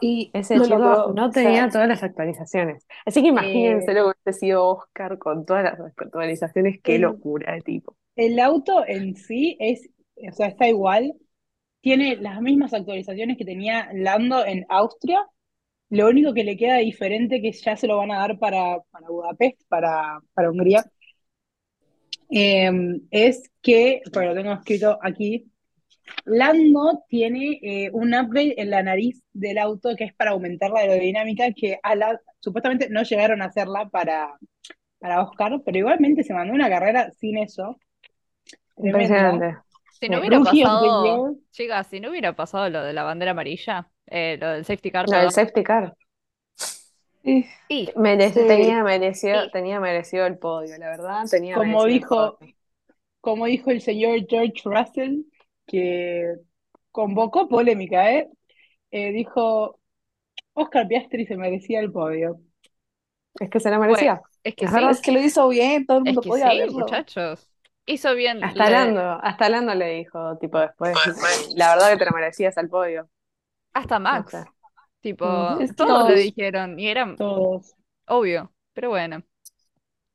Y Ese lo chico logró, no o sea, tenía todas las actualizaciones. Así que imagínense Eh, lo que hubiese sido Oscar con todas las actualizaciones. Qué el, locura de tipo. el auto en sí es, o sea, está igual, tiene las mismas actualizaciones que tenía Lando en Austria. Lo único que le queda diferente, que ya se lo van a dar para, para Budapest, para, para Hungría, eh, es que, pero lo tengo escrito aquí, Lando tiene eh, un upgrade en la nariz del auto que es para aumentar la aerodinámica, que a la, supuestamente no llegaron a hacerla para, para Oscar, pero igualmente se mandó una carrera sin eso. Impresionante. si no Sí. hubiera pasado, chicas, si no hubiera pasado lo de la bandera amarilla, eh, lo del safety car, No, el perdón, safety car. y- y Mere- Sí. tenía merecido, tenía merecido el podio, la verdad, tenía Como dijo, como dijo el señor George Russell, que convocó polémica, ¿eh? Eh, dijo, Oscar Piastri se merecía el podio. Es que se la bueno, merecía. es que sí, verdad. es que lo hizo bien, todo el es mundo que podía sí, verlo. muchachos. Hizo bien, Hasta le- Lando, hasta Lando le dijo, tipo, después, la verdad que te la merecías al podio. hasta No Max, sé. tipo, que todos le todos- dijeron, y era Todos. obvio, pero bueno,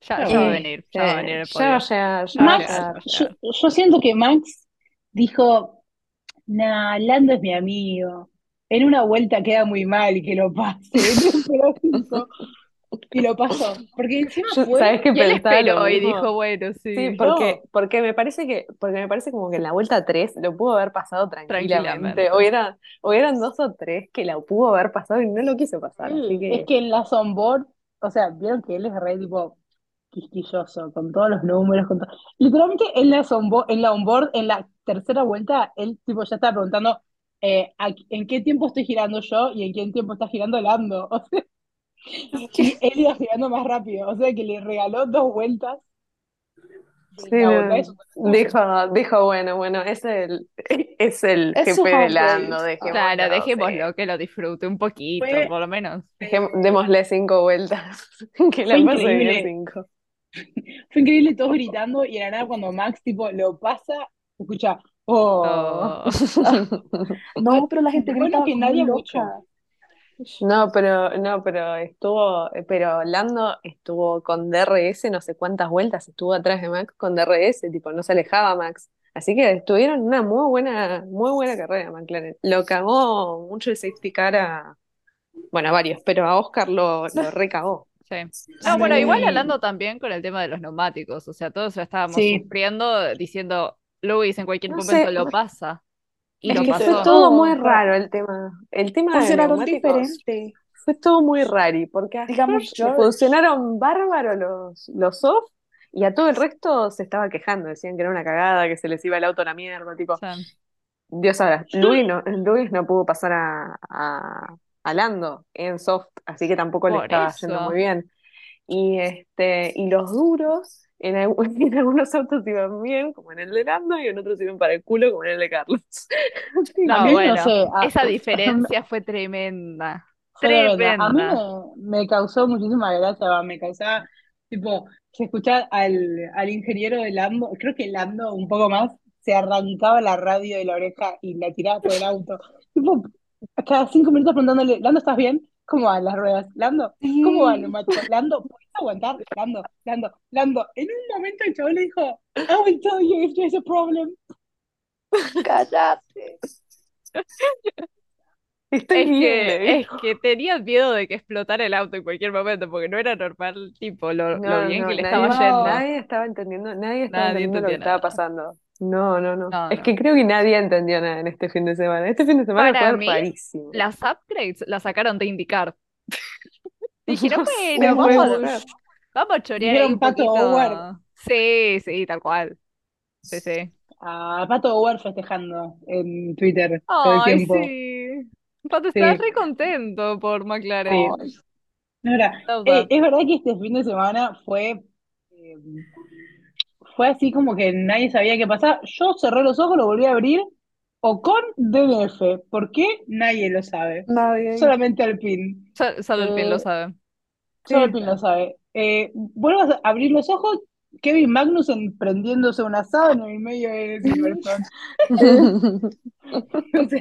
ya, va a venir, ya va a venir el ya podio. ya Max, yo siento que Max dijo, nah, Lando es mi amigo. En una vuelta queda muy mal que lo pase. Y lo pasó. Porque encima Yo- fue, ¿sabes qué pensaba lo y dijo, bueno, sí, Sí, porque, porque me parece que, porque me parece como que en la vuelta 3 lo pudo haber pasado tranquilamente. Tranquilamente. Hubieran, hubieran dos o tres que la pudo haber pasado y no lo quiso pasar. Así es que en las onboard, o sea, vieron que él es re tipo quisquilloso, con todos los números, con todo. Literalmente en la onboard, en la onboard, en la tercera vuelta, él tipo ya estaba preguntando eh, ¿a- en qué tiempo estoy girando yo y en qué tiempo está girando Lando. O sea, y él iba girando más rápido, o sea que le regaló dos vueltas sí, corazón. dijo, dijo, bueno, bueno, es el, es el Es jefe de Lando, dejémoslo, Claro, sí. dejémoslo, que lo disfrute un poquito, Fue- por lo menos. Démosle cinco vueltas, que la pase bien cinco. Fue increíble todos gritando y de la nada cuando Max tipo lo pasa, escucha, oh. Oh. No, pero la gente Bueno que nadie loca. No, pero, no, pero estuvo, pero Lando estuvo con DRS no sé cuántas vueltas, estuvo atrás de Max con DRS, tipo, no se alejaba Max. Así que estuvieron una muy buena, muy buena carrera, McLaren. Lo cagó mucho el safety car a, bueno, a varios, pero a Oscar lo, lo recagó. Sí. No, bueno, igual hablando también con el tema de los neumáticos, o sea, todos lo estábamos Sí. sufriendo diciendo, Luis en cualquier No momento sé, lo pasa. Y Es lo que pasó. fue todo muy raro el tema. El tema de Funcionaron neumáticos diferente. fue todo muy raro, porque a Digamos, funcionaron bárbaro los, los off y a todo el resto se estaba quejando, decían que era una cagada, que se les iba el auto a la mierda, tipo, Dios sabrá. Luis no, Luis no pudo pasar a, a, a Lando en soft, así que tampoco le Por estaba yendo eso. muy bien. Y este, y los duros, en, en algunos autos iban bien, como en el de Lando, y en otros iban para el culo, como en el de Carlos. no, mí no bueno, sé, a- esa diferencia fue tremenda. Tremenda. A mí me, me causó muchísima gracia, me causaba, tipo, se escuchaba al, al ingeniero de Lando, creo que Lando un poco más, se arrancaba la radio de la oreja y la tiraba por el auto. Tipo, cada cinco minutos preguntándole, Lando, ¿estás bien? ¿Cómo van las ruedas? Lando, ¿cómo van, macho? Lando, ¿puedes aguantar? Lando, Lando, Lando. En un momento el chabón le dijo, I will tell you if there's a problem. Cállate. Estoy Es bien, que, es que tenía miedo de que explotara el auto en cualquier momento, porque no era normal, tipo, lo, lo bien no, que le nadie, estaba yendo. nadie estaba entendiendo, nadie estaba Nadie entendiendo lo que estaba pasando. No, no, no. No, Es no. que creo que nadie entendió nada en este fin de semana. Este fin de semana Para fue mí, rarísimo. las upgrades las sacaron de indicar. Dijeron, bueno, vamos, a chorear ahí Dijeron un Pato Howard. Sí, sí, tal cual. Sí, sí. A Pato Howard festejando en Twitter todo el Ay, tiempo. sí. Pato estaba Sí, re contento por McLaren. No, era- eh, es verdad que este fin de semana fue, eh, fue así como que nadie sabía qué pasaba. Yo cerré los ojos, lo volví a abrir, o con DNF. ¿Por qué? Nadie lo sabe. Nadie. Solamente Alpine. Sol- Solo el pin lo Eh, sabe. solo Sí. Alpine lo sabe. Eh, vuelvo a abrir los ojos, Kevin Magnussen prendiéndose un asado en el medio de Silverstone. O sea,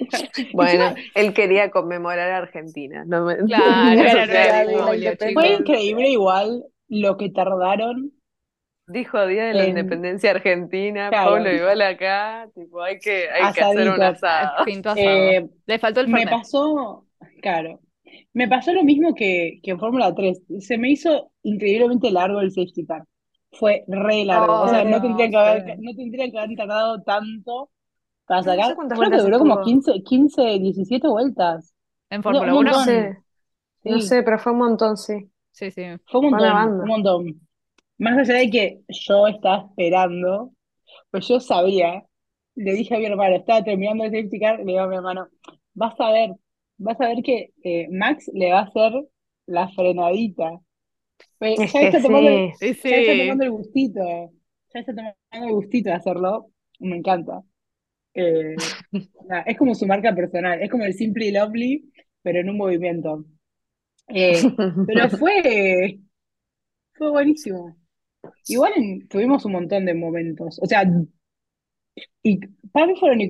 Bueno, encima él quería conmemorar a Argentina. No me Claro, tenía era 9 de socialismo. julio, fue increíble igual lo que tardaron Dijo Día de la en, Independencia Argentina, claro, Pablo igual acá, tipo, hay que, hay que hacer un. Ah, asado. Pinto asado. Eh, Le faltó el me Fernet. pasó, claro, me pasó lo mismo que, que en Fórmula 3. Se me hizo increíblemente largo el safety car. Fue re largo. O sea, Ay, no no, tendrían que haber, sí. no tendrían que haber tardado tanto para No sé sacar. Creo que duró como estuvo. 15, 15, 17 vueltas. ¿En Fórmula un 1? No sé, no sé, pero fue un montón, sí. Sí, sí. fue un Fue montón. Más allá de que yo estaba esperando, pues yo sabía, le dije a mi hermano, estaba terminando el safety car, le digo a mi hermano, vas a ver, vas a ver que eh, Max le va a hacer la frenadita. Pues Es ya está tomando el, sí. Sí, ya está tomando el gustito, ya está tomando el gustito de hacerlo, me encanta. Eh, es como su marca personal, es como el Simply Lovely, pero en un movimiento. Eh, pero fue, fue buenísimo. Igual en- tuvimos un montón de momentos, o sea, y para mí fueron.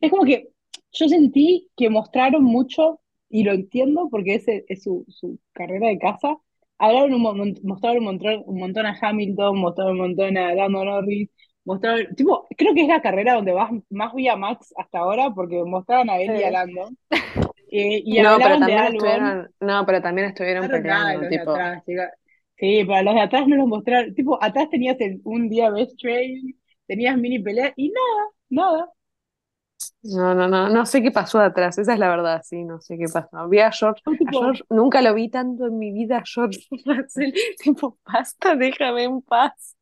Es como que yo sentí que mostraron mucho, y lo entiendo porque ese es su, su carrera de casa. Hablaron un mostraron un montón, un montón a Hamilton, mostraron un montón a Lando Norris, mostraron, tipo, creo que es la carrera donde más, más vi a Max hasta ahora, porque mostraron a él y a. Lando. Eh, y No, pero de también estuvieron, no, pero también estuvieron peleando, tipo, atrás. Sí, para los de atrás no los mostraron. Tipo, atrás tenías el- un día best train, tenías mini pelea y nada, nada. no, no, no, no sé qué pasó atrás, esa es la verdad, sí, no sé qué pasó. Vi a George, Fue a tipo, George, nunca lo vi tanto en mi vida, George Russell, tipo, basta, déjame en paz,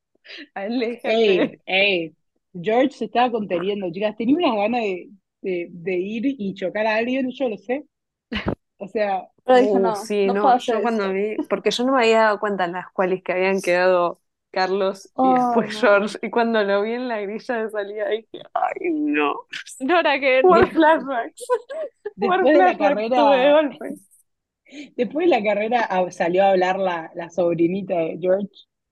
aléjate. ey, ey, George se estaba conteniendo, chicas. Tenía unas ganas de, de, de ir y chocar a alguien, yo lo sé. O sea, Pero dije, Uh, no, sí, no no, puedo yo cuando vi, porque yo no me había dado cuenta en las cuales que habían quedado Carlos y Oh, después no. George, y cuando lo vi en la grilla de salida dije, ay, no, Nora, que more flashbacks, después de la carrera, después de la carrera salió a hablar la, la sobrinita de George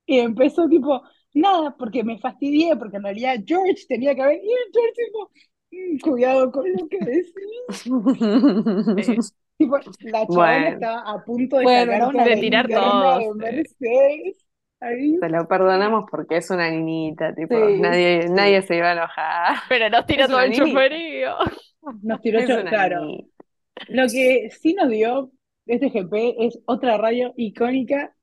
y empezó tipo, nada, porque me fastidié, porque en realidad George tenía que haber, y George tipo, "Mm, cuidado con lo que decís. Tipo, la Bueno, estaba a punto de Bueno, sacar no una de tirar todo. de sí. Mercedes. Ahí. te lo perdonamos porque es una niñita, tipo, Sí, nadie, Sí. nadie se iba a enojar. Pero nos tiró Es todo el niñita, choferío. Nos tiró, una claro. niñita. Lo que sí nos dio este GP es otra radio icónica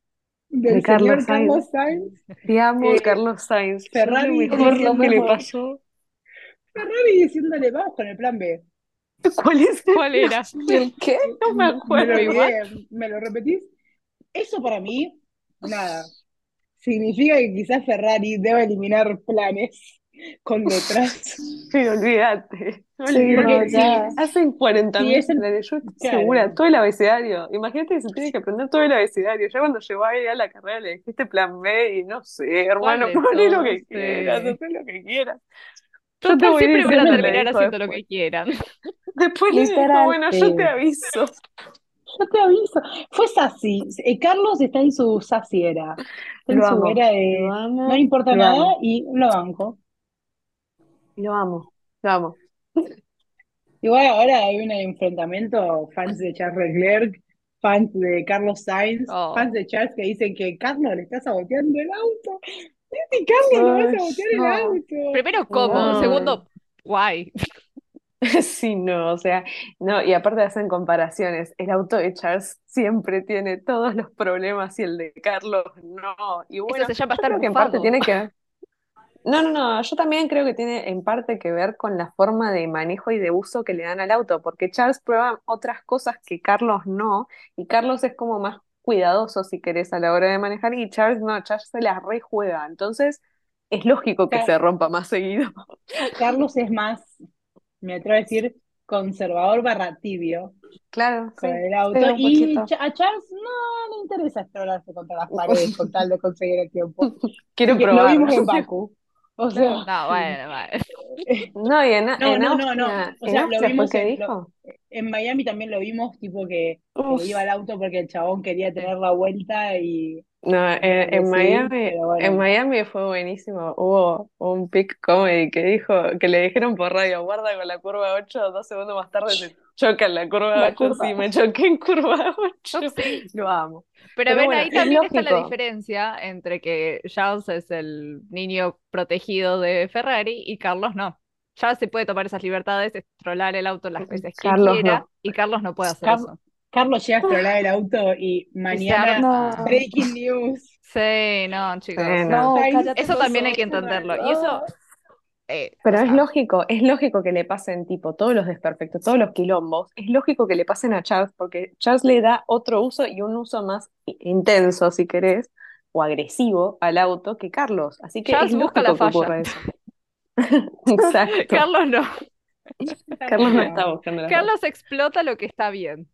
De del Carlos señor Carlos Sainz. Sainz. Te amo, Eh, Carlos Sainz. Ferrari Por mejor lo diciendo, que le pasó. Ferrari diciéndole, vamos con el plan B. ¿Cuál es ¿Cuál era? ¿El qué? No me Me, me lo acuerdo olvidé, ¿me lo repetís? Eso para mí, nada, significa que quizás Ferrari debe eliminar planes con detrás. Sí, olvídate, Sí, no, si, ya. Hacen 40.000 si es el, planes, yo estoy segura, todo el abecedario. Imagínate que se tiene que aprender todo el abecedario. Ya cuando llegó ahí a la carrera le dijiste plan B y no sé, hermano, poné lo que quieras, sí. haz lo que quieras. Yo te voy a ir siempre van a terminar haciendo lo que quieran. Después le dijo, bueno, yo te aviso. Yo te aviso. Fue Sassy. Eh, Carlos está en su Sassy era. En Lo su amo, era de no amo, le importa nada amo, y lo banco. lo amo, lo amo. Igual ahora hay un enfrentamiento, fans de Charles Leclerc fans de Carlos Sainz, Oh. fans de Charles que dicen que Carlos le está saboteando el auto. A el auto. Primero, ¿cómo? No. Segundo, guay. Sí, no, o sea, no, y aparte hacen comparaciones. El auto de Charles siempre tiene todos los problemas y el de Carlos no. Y bueno, Eso se llama yo estar creo que en parte tiene que ver. No, no, no, yo también creo que tiene en parte que ver con la forma de manejo y de uso que le dan al auto, porque Charles prueba otras cosas que Carlos no, y Carlos es como más cuidadoso, si querés, a la hora de manejar, y Charles no, Charles se la rejuega. Entonces, es lógico que se rompa más seguido. Carlos es más, me atrevo a decir, conservador barra tibio Claro, con sí, el auto. sí, y a Charles no le interesa explorarse contra las paredes con tal de conseguir el tiempo. Quiero que lo probar. vimos en Baku. O sea, No, bueno, bueno. No, y en, No, en no, no, no. O sea, lo vimos en- dijo. en Miami también lo vimos, tipo que, que iba al auto porque el chabón quería tener la vuelta y No, en, en sí, Miami, bueno. en Miami fue buenísimo. Hubo un pick comedy que dijo, que le dijeron por radio, guarda con la curva 8, dos segundos más tarde se choca en la curva La 8. curva. Sí, me choqué en curva 8. Sí. Lo amo. Pero, Pero ven, bueno, ahí también está la diferencia entre que Charles es el niño protegido de Ferrari y Carlos no. Charles se puede tomar esas libertades, estrolar el auto las veces que Carlos quiera no. y Carlos no puede hacer Car- eso. Carlos llega a explorar el auto y mañana No. breaking news. Sí, no, chicos. Sí, no. No, Sainz- cállate Eso también hay que entenderlo. Y eso, eh, Pero o es lógico, es lógico que le pasen tipo todos los desperfectos, todos los quilombos, es lógico que le pasen a Charles porque Charles le da otro uso y un uso más intenso, si querés, o agresivo al auto que Carlos. Así que Charles es busca lógico la que ocurra falla. eso. Exacto. Carlos no. Carlos no está buscando la falla. Carlos explota lo que está bien.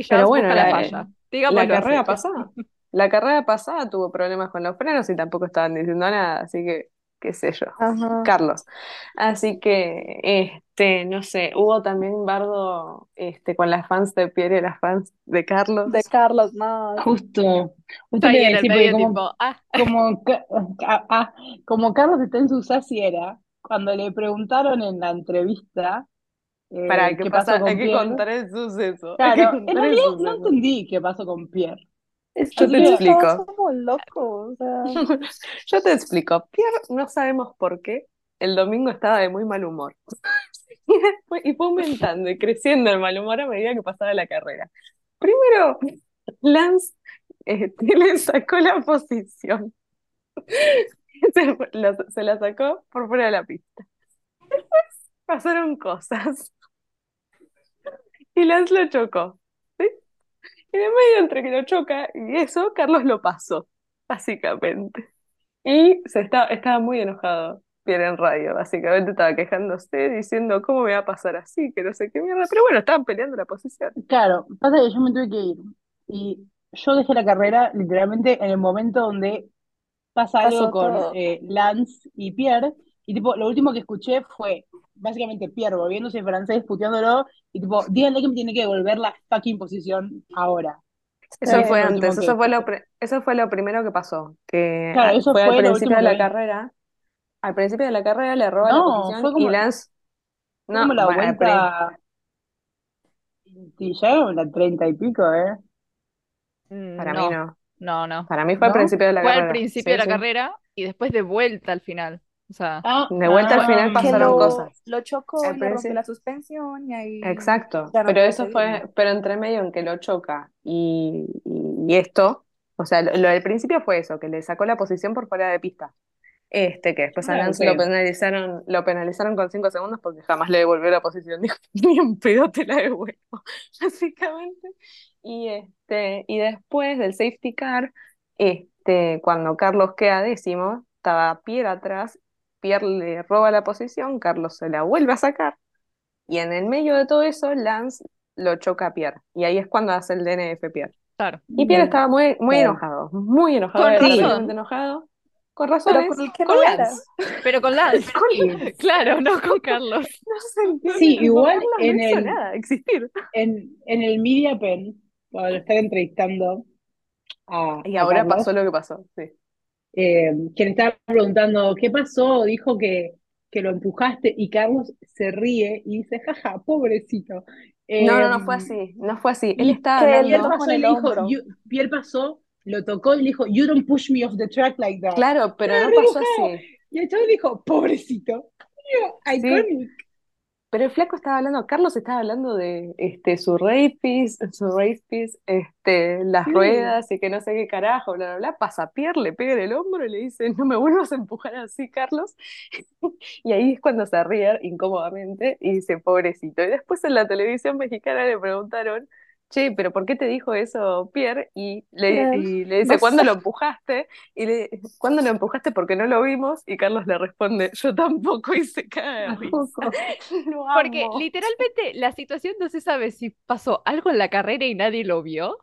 Y Pero bueno, la la- falla. La carrera así. pasada, la carrera pasada tuvo problemas con los frenos y tampoco estaban diciendo nada, así que qué sé yo. Ajá. Carlos. Así que, este, no sé, hubo también bardo este, con las fans de Pierre y las fans de Carlos. De Carlos, no. Justo, en el medio, como, tipo, ah, como, Ca- ah, ah, como Carlos está en su saciera, cuando le preguntaron en la entrevista eh, Para, ¿qué qué pasa? con Hay que contar el suceso. Claro, en realidad no suceso. entendí qué pasó con Pierre. Es Yo te explico. estaba como loco, o sea. Yo te explico. Pierre, no sabemos por qué, el domingo estaba de muy mal humor. Y, después, y fue aumentando y creciendo el mal humor a medida que pasaba la carrera. Primero, Lance este, le sacó la posición. Se, lo- se la sacó por fuera de la pista. Después pasaron cosas. Y Lance lo chocó. ¿sí? Y en el medio entre que lo choca y eso, Carlos lo pasó, básicamente. Y se está, estaba muy enojado Pierre en radio, básicamente estaba quejándose, diciendo cómo me va a pasar así, que no sé qué mierda. Pero bueno, estaban peleando la posición. Claro, pasa que yo me tuve que ir y yo dejé la carrera literalmente en el momento donde pasa algo con eh, Lance y Pierre y tipo lo último que escuché fue básicamente Pierre volviéndose en francés, puteándolo y tipo, díganle que me tiene que devolver la fucking posición ahora. Eso fue antes, que eso fue lo, eso fue lo primero que pasó, que Claro, eso fue al fue principio de la carrera, al principio de la carrera le roba la No, posición fue y como, Lance, fue no, como la bueno, vuelta, y ya era la treinta y pico, ¿eh? mm, para mí no, no, no, no. para mí fue al ¿No? principio de la Fue al carrera, principio de la sí. carrera y después de vuelta al final. O sea, Ah, De vuelta al ah, final pasaron lo, cosas. lo chocó y le rompió la suspensión y ahí exacto, pero eso fue, pero entre medio en que lo choca y, y, y esto, o sea, lo, lo del principio fue eso, que le sacó la posición por fuera de pista. Este, que después a claro, Lance lo sí. penalizaron, lo penalizaron con cinco segundos porque jamás le devolvió la posición. Dijo, ni en pedo te la devuelvo, básicamente. Y este, y después del safety car, este, cuando Carlos queda décimo, estaba Pierre atrás, Pierre le roba la posición, Carlos se la vuelve a sacar, y en el medio de todo eso, Lance lo choca a Pierre. Y ahí es cuando hace el DNF Pierre. claro. Y Pierre estaba muy, muy enojado, muy enojado, Con razón, enojado. Con Pero razones, con con no. Lance. pero con Lance. Sí, Claro, no con Carlos. No se entiende, sí, igual en hizo el, nada, existir. en, en el Media Pen, cuando lo están entrevistando a, Y a ahora Carlos, pasó lo que pasó, sí. Eh, le estaba preguntando, ¿qué pasó? Dijo que, que lo empujaste y Carlos se ríe y dice, jaja, pobrecito. No, no, no Em, fue así, no fue así. Él estaba y él pasó en y el le dijo, hombro. "You-" y él pasó, lo tocó y le dijo, You don't push me off the track like that. claro, pero no re pasó enojado. así. Y el chavo dijo, pobrecito. Yo, Sí, iconic. Pero el flaco estaba hablando, Carlos estaba hablando de este, su race piece, su race piece, este, las Sí. ruedas y que no sé qué carajo, bla, bla, bla. Pasa Pierre, le pega en el hombro y le dice, no me vuelvas a empujar así, Carlos. Y ahí es cuando se ríe incómodamente y dice, pobrecito. Y después en la televisión mexicana le preguntaron, che, pero ¿por qué te dijo eso Pierre? Y le, Pierre, y le dice, ¿cuándo lo empujaste? Y le, ¿cuándo lo empujaste? Porque no lo vimos. Y Carlos le responde, yo tampoco y se cae de risa. Lo Porque literalmente la situación no se sabe si pasó algo en la carrera y nadie lo vio,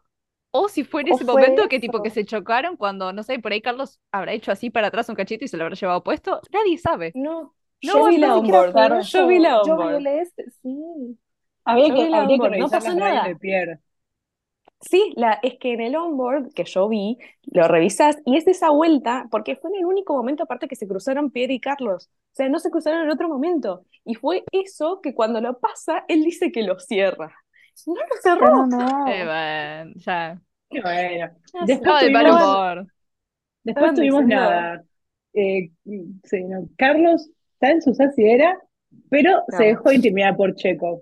o si fue en ese fue momento que tipo que se chocaron cuando, no sé, por ahí Carlos habrá hecho así para atrás un cachito y se lo habrá llevado puesto. Nadie sabe. No, No, yo vi la onboard. Yo vi la Yo vi onboard. este, sí. Habría Yo que, habría que. No pasó nada. de Pierre. Sí, la, es que en el onboard que yo vi, lo revisás y es esa vuelta, porque fue en el único momento aparte que se cruzaron Pierre y Carlos. O sea, no se cruzaron en otro momento. Y fue eso que cuando lo pasa, él dice que lo cierra. No lo cerró. No. Eh, bueno, ya. Y bueno, No después de mal tuvimos, humor. después Estaban tuvimos nada. Eh, sí, no, Carlos está en su saciedera, pero se no, dejó intimidar por Checo.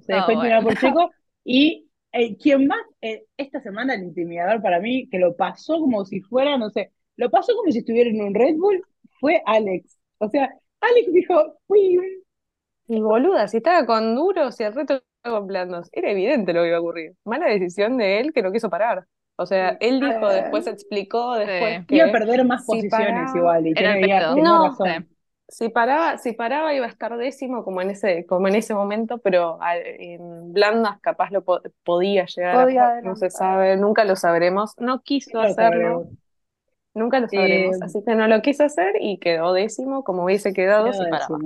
Se dejó No, intimidar bueno. por Checo y eh, quien más eh, esta semana el intimidador para mí, que lo pasó como si fuera, no sé, lo pasó como si estuviera en un Red Bull, fue Alex. O sea, Alex dijo, "Uy, y boluda, si estaba con duros y el estaba con blandos, era evidente lo que iba a ocurrir. Mala decisión de él que no quiso parar. O sea, él dijo, Eh, después explicó después Sí. iba a perder más si posiciones paraba, igual y tenía no, razón. Si paraba, si paraba iba a estar décimo como en ese, como en ese momento, pero a- en blandas capaz lo po- podía llegar a podía pasar, no se sabe, nunca lo sabremos, no quiso Lo hacerlo, nunca lo Eh, sabremos, así que no lo quiso hacer y quedó décimo como hubiese quedado si paraba.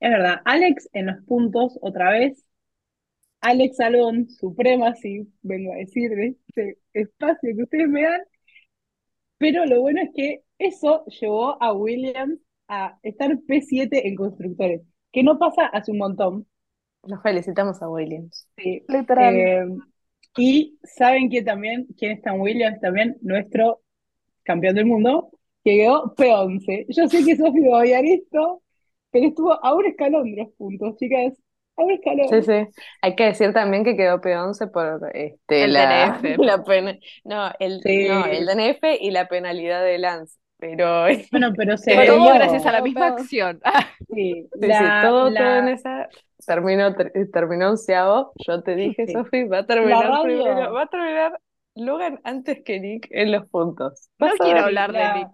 Es verdad, Alex en los puntos, otra vez, Alex Salón, Supremacy, vengo a decir de este espacio que ustedes me dan, pero lo bueno es que eso llevó a Williams a estar P7 en constructores, que no pasa hace un montón. Nos felicitamos a Williams. Sí. Literal. Eh, y saben que también, quién está en Williams también, nuestro campeón del mundo, que quedó P11. Yo sé que Sofi va a odiar esto, pero estuvo a un escalón de los puntos, chicas. A un Sí, escalón. sí. Hay que decir también que quedó P11 por este, El la, DNF. la pena, no, el, no, el Sí. DNF y la penalidad de Lance, pero Bueno, pero se Pero Todo gracias a la misma acción. Sí, Sí, sí, la, todo, en esa terminó, ter- terminó onceavo. Yo te dije, sí. Sofi, va a terminar primero, va a terminar Logan antes que Nick en los puntos. No quiero ver. hablar de Nick.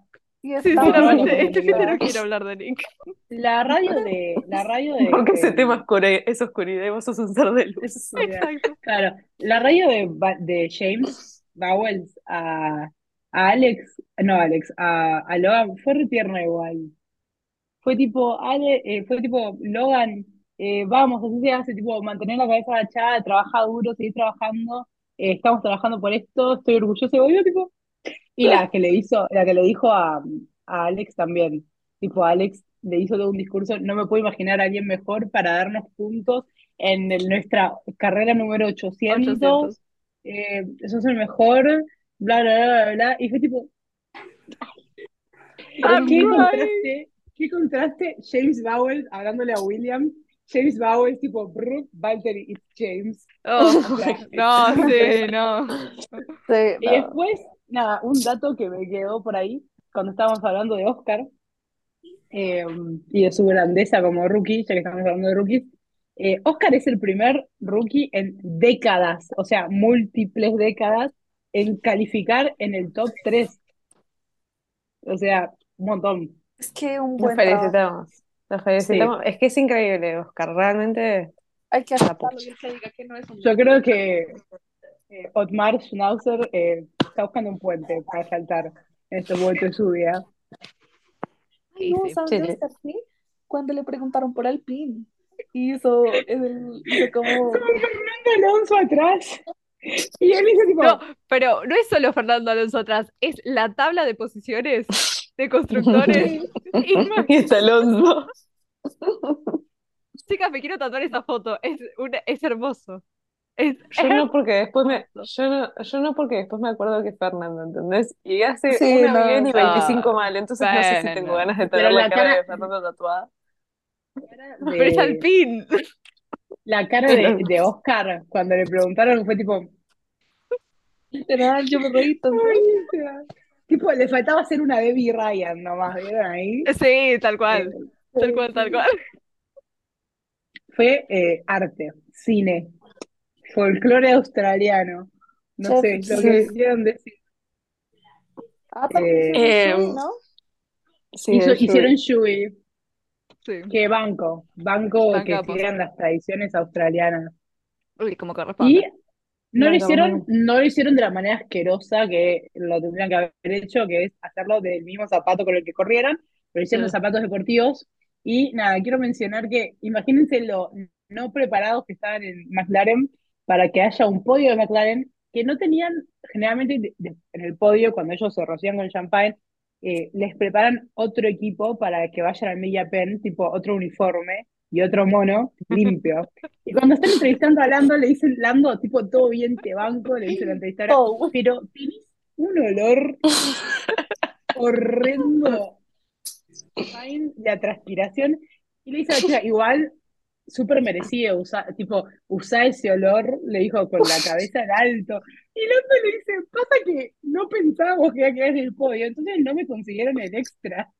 Sinceramente, este fin de no quiero hablar de Nick. La radio de, la radio de, Porque ese eh, tema es, oscura- es oscuridad y vos sos un ser de luz. Exacto. Claro, la radio de, de James Bowles a, a Alex, no Alex, a, a Logan fue re tierno igual. Fue tipo, Ale, eh, fue tipo, Logan, eh, vamos, así se hace, tipo, mantener la cabeza agachada, trabaja duro, seguir trabajando, eh, estamos trabajando por esto, estoy orgulloso de vos, tipo, y la que le hizo, la que le dijo a, a Alex también, tipo, Alex le hizo todo un discurso, no me puedo imaginar a alguien mejor para darnos puntos en el- nuestra carrera número 800, 800. eh, sos el mejor, bla, bla, bla, bla, bla, y fue tipo, qué contraste, qué contraste James Bowles hablándole a William, James Bowles tipo, brr, Valtteri, it's James. Oh, O sea, no, sí, no. Sí, Y no. después, nada, un dato que me quedó por ahí, cuando estábamos hablando de Oscar eh, y de su grandeza como rookie, ya que estamos hablando de rookies, eh, Oscar es el primer rookie en décadas, o sea, múltiples décadas, en calificar en el top 3. O sea, un montón. Es que un buen felicitamos. Nos felicitamos. Es que es increíble, Oscar. Realmente Hay que aceptarlo y que diga que no es un Yo creo que eh, Otmar Schnauzer eh, está buscando un puente para saltar en este momento de su vida. Ay, no. ¿sabes Sí? Cuando le preguntaron por Alpine. Hizo, el, hizo como... Fernando Alonso atrás. Y él hizo tipo, No, pero no es solo Fernando Alonso atrás, es la tabla de posiciones de constructores. Y está Alonso. Chicas, me quiero tatuar esa foto. Es, una, es hermoso. Es Yo no porque después me, yo no, yo no porque después me acuerdo que es Fernando, ¿entendés? Y hace Sí, una no, bien y no. 25 mal, entonces no sé si tengo ganas de tener la la cara cara- de Fernando tatuada. Pero es alpín. La cara de, de Oscar cuando le preguntaron fue tipo, Literal, yo me reí tanto. Tipo, le faltaba hacer una Debbie Ryan nomás, ¿vieron ahí? Sí, tal cual. Eh, Tal cual, tal cual. fue eh, arte, cine, folclore australiano. No sé, Sí. lo que quieran decir. Aparte, Eh, eh, ¿no? Sí, Hizo- hicieron Shui, Sí. que banco, banco que sigan las tradiciones australianas. Uy, como Y corresponde. no lo hicieron, no lo hicieron de la manera asquerosa que lo tendrían que haber hecho, que es hacerlo del mismo zapato con el que corrieran, pero hicieron Sí. zapatos deportivos. Y nada, quiero mencionar que imagínense lo no preparados que estaban en McLaren para que haya un podio de McLaren que no tenían, generalmente en el podio, cuando ellos se rocían con champagne, eh, les preparan otro equipo para que vayan al Media Pen, tipo otro uniforme y otro mono limpio. Y cuando están entrevistando a Lando, le dicen, Lando, tipo, todo bien, te banco, le dice la entrevistadora, Todo. pero tenés un olor horrendo la transpiración. Y le dice a la chica, igual, súper merecido, usa, tipo, usá ese olor, le dijo con la cabeza en alto. Y otro le dice, pasa que no pensábamos que iba a quedar en el podio, entonces no me consiguieron el extra.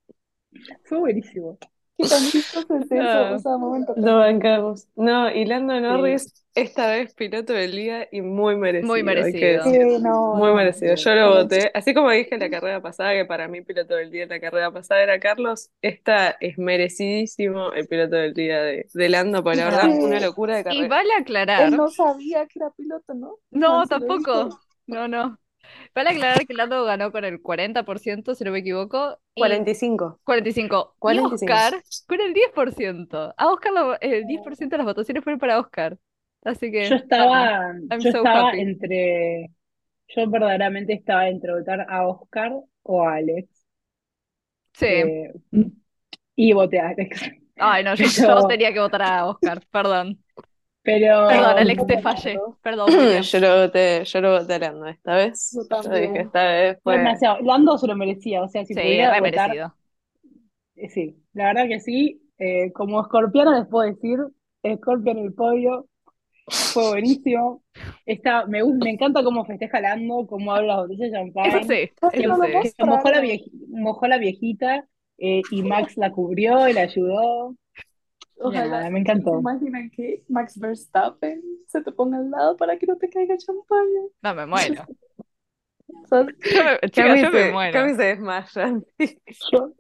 Fue buenísimo. ¿Qué tan chistoso es eso? O sea, momento. Lo bancamos. No, y Lando Norris, esta vez piloto del día y muy merecido. Muy merecido. Sí, no, Muy no. merecido. Yo lo voté. Así como dije la carrera pasada, que para mí piloto del día en la carrera pasada era Carlos, esta es merecidísimo el piloto del día de, de Lando, porque la verdad, Sí. una locura de Y carrera. vale aclarar. Él no sabía que era piloto, ¿no? No, tampoco. No, no. Vale aclarar que Lando ganó con el 40%, si no me equivoco. Y 45. 45. Y 45. Oscar con el 10%. A Oscar lo- el 10% de las votaciones fueron para Oscar. Así que. Yo estaba, I'm yo so estaba happy. entre, yo verdaderamente estaba entre votar a Oscar o a Alex. Sí. eh, y voté a Alex. Ay, no, yo, pero- yo tenía que votar a Oscar. Perdón. Pero Perdón, Alex, te fallé. Perdón. Yo lo voté, yo lo voté a Lando esta vez. Yo Yo también. dije, esta vez fue demasiado. Lando se lo merecía, o sea, si Sí, pudiera votar, merecido. eh, sí, la verdad que sí. Eh, como escorpiana les puedo decir, Scorpio en el podio, fue buenísimo. Está, me, me encanta cómo festeja Lando, cómo habla las botellas de Eso champagne. sí, mojó la, mostraron. vieji- mojó la viejita eh, y Max la cubrió y la ayudó. Ojalá. Nada, me encantó. ¿Se imaginan que Max Verstappen se te ponga al lado para que no te caiga champaña? No, me muero. Cami se, desmaya.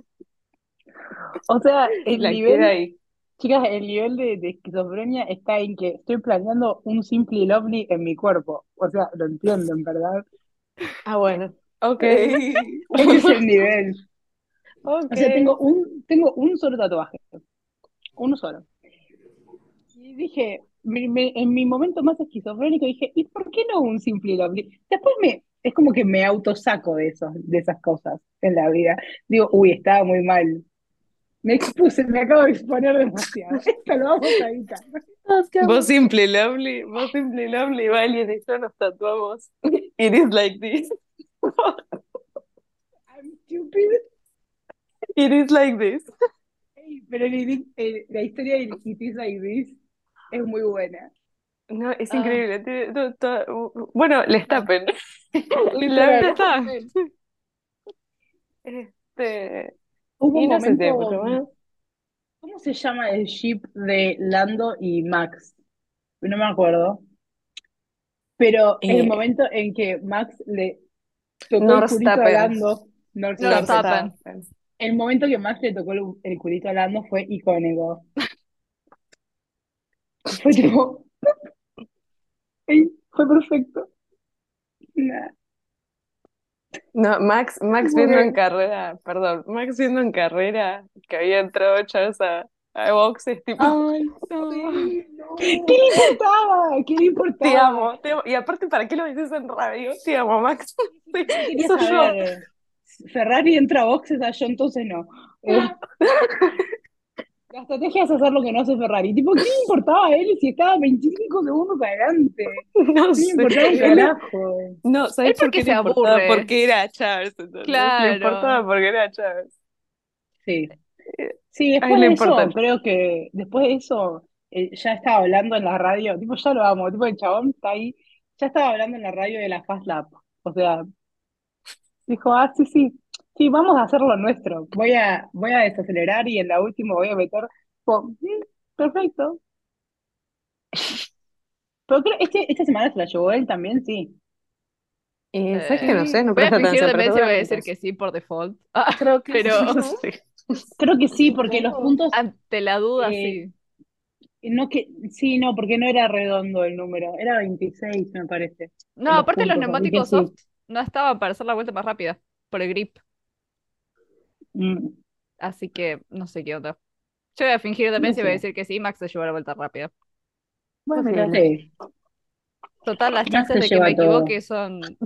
O sea, el La nivel, ahí. chicas, el nivel de, de esquizofrenia está en que estoy planeando un Simply Lovely en mi cuerpo. O sea, lo entienden, ¿verdad? Ah, bueno. Ok. Ese es el nivel. Ok. O sea, tengo un, tengo un solo tatuaje. Uno solo. Y dije, me- me- en mi momento más esquizofrénico dije, ¿y por qué no un Simply Lovely? Después me, es como que me autosaco de esos, de esas cosas en la vida. Digo, uy, estaba muy mal. Me expuse, me acabo de exponer demasiado. Esto lo vamos a quedamos- Vos Simple Lovely, vos Simple Lovely, Valiant y yo nos tatuamos. It is like this. I'm stupid. It is like this. Pero el- el- la historia de It Is Like This es muy buena. No, es Ah. increíble. tiene to- to- bueno, les tapen. Ya está. Este, Hubo y un no sé si hay momento, mucho más. ¿cómo se llama el ship de Lando y Max? No me acuerdo. Pero el Eh, momento en que Max le tocó el a Norstappen. Lando. Norstappen. El momento que Max le tocó el, el culito a Lando fue icónico. Fue tipo, ey, fue perfecto. Nah. No, Max, Max viendo en carrera, perdón, Max viendo en carrera que había entrado Chávez a, a boxes, tipo, Ay, No. sí, no. ¿Qué le importaba? ¿Qué le te importaba? amo, te amo. Y aparte, ¿para qué lo dices en radio? Te amo, Max. Soy yo. Ferrari entra a boxes, a yo entonces no. Eh, La estrategia es hacer lo que no hace Ferrari. Tipo, ¿qué le importaba a él si estaba 25 segundos adelante? No le sé. importaba un carajo. No, ¿sabes por porque qué se aburre. Porque era Charles, ¿entendés? Claro. Le importaba porque era Charles. Sí. Sí, A después le de eso, importa. creo que después de eso, eh, ya estaba hablando en la radio, tipo, ya lo amo, tipo, el chabón está ahí, ya estaba hablando en la radio de la Fast Lap. O sea, dijo, ah, sí, sí, sí, vamos a hacer lo nuestro. Voy a, voy a desacelerar y en la última voy a meter, "Mm, perfecto. Pero creo, este, esta semana se la llevó él también, sí. Y Eh, sabes que no sé, no Voy a fingir voy a decir que sí por default. Ah, Creo que pero sí. Creo que sí, porque los puntos, ante la duda, eh, sí. no que, sí, no, porque no era redondo el número, era 26, me parece. No, los aparte los puntos, que neumáticos sí. No estaban para hacer la vuelta más rápida por el grip. Mm, Así que no sé qué onda. Yo voy a fingir no demencia y voy a decir que sí, Max se llevó la vuelta rápida. Bueno, Sí, Total, las chances se de que me todo. equivoque son.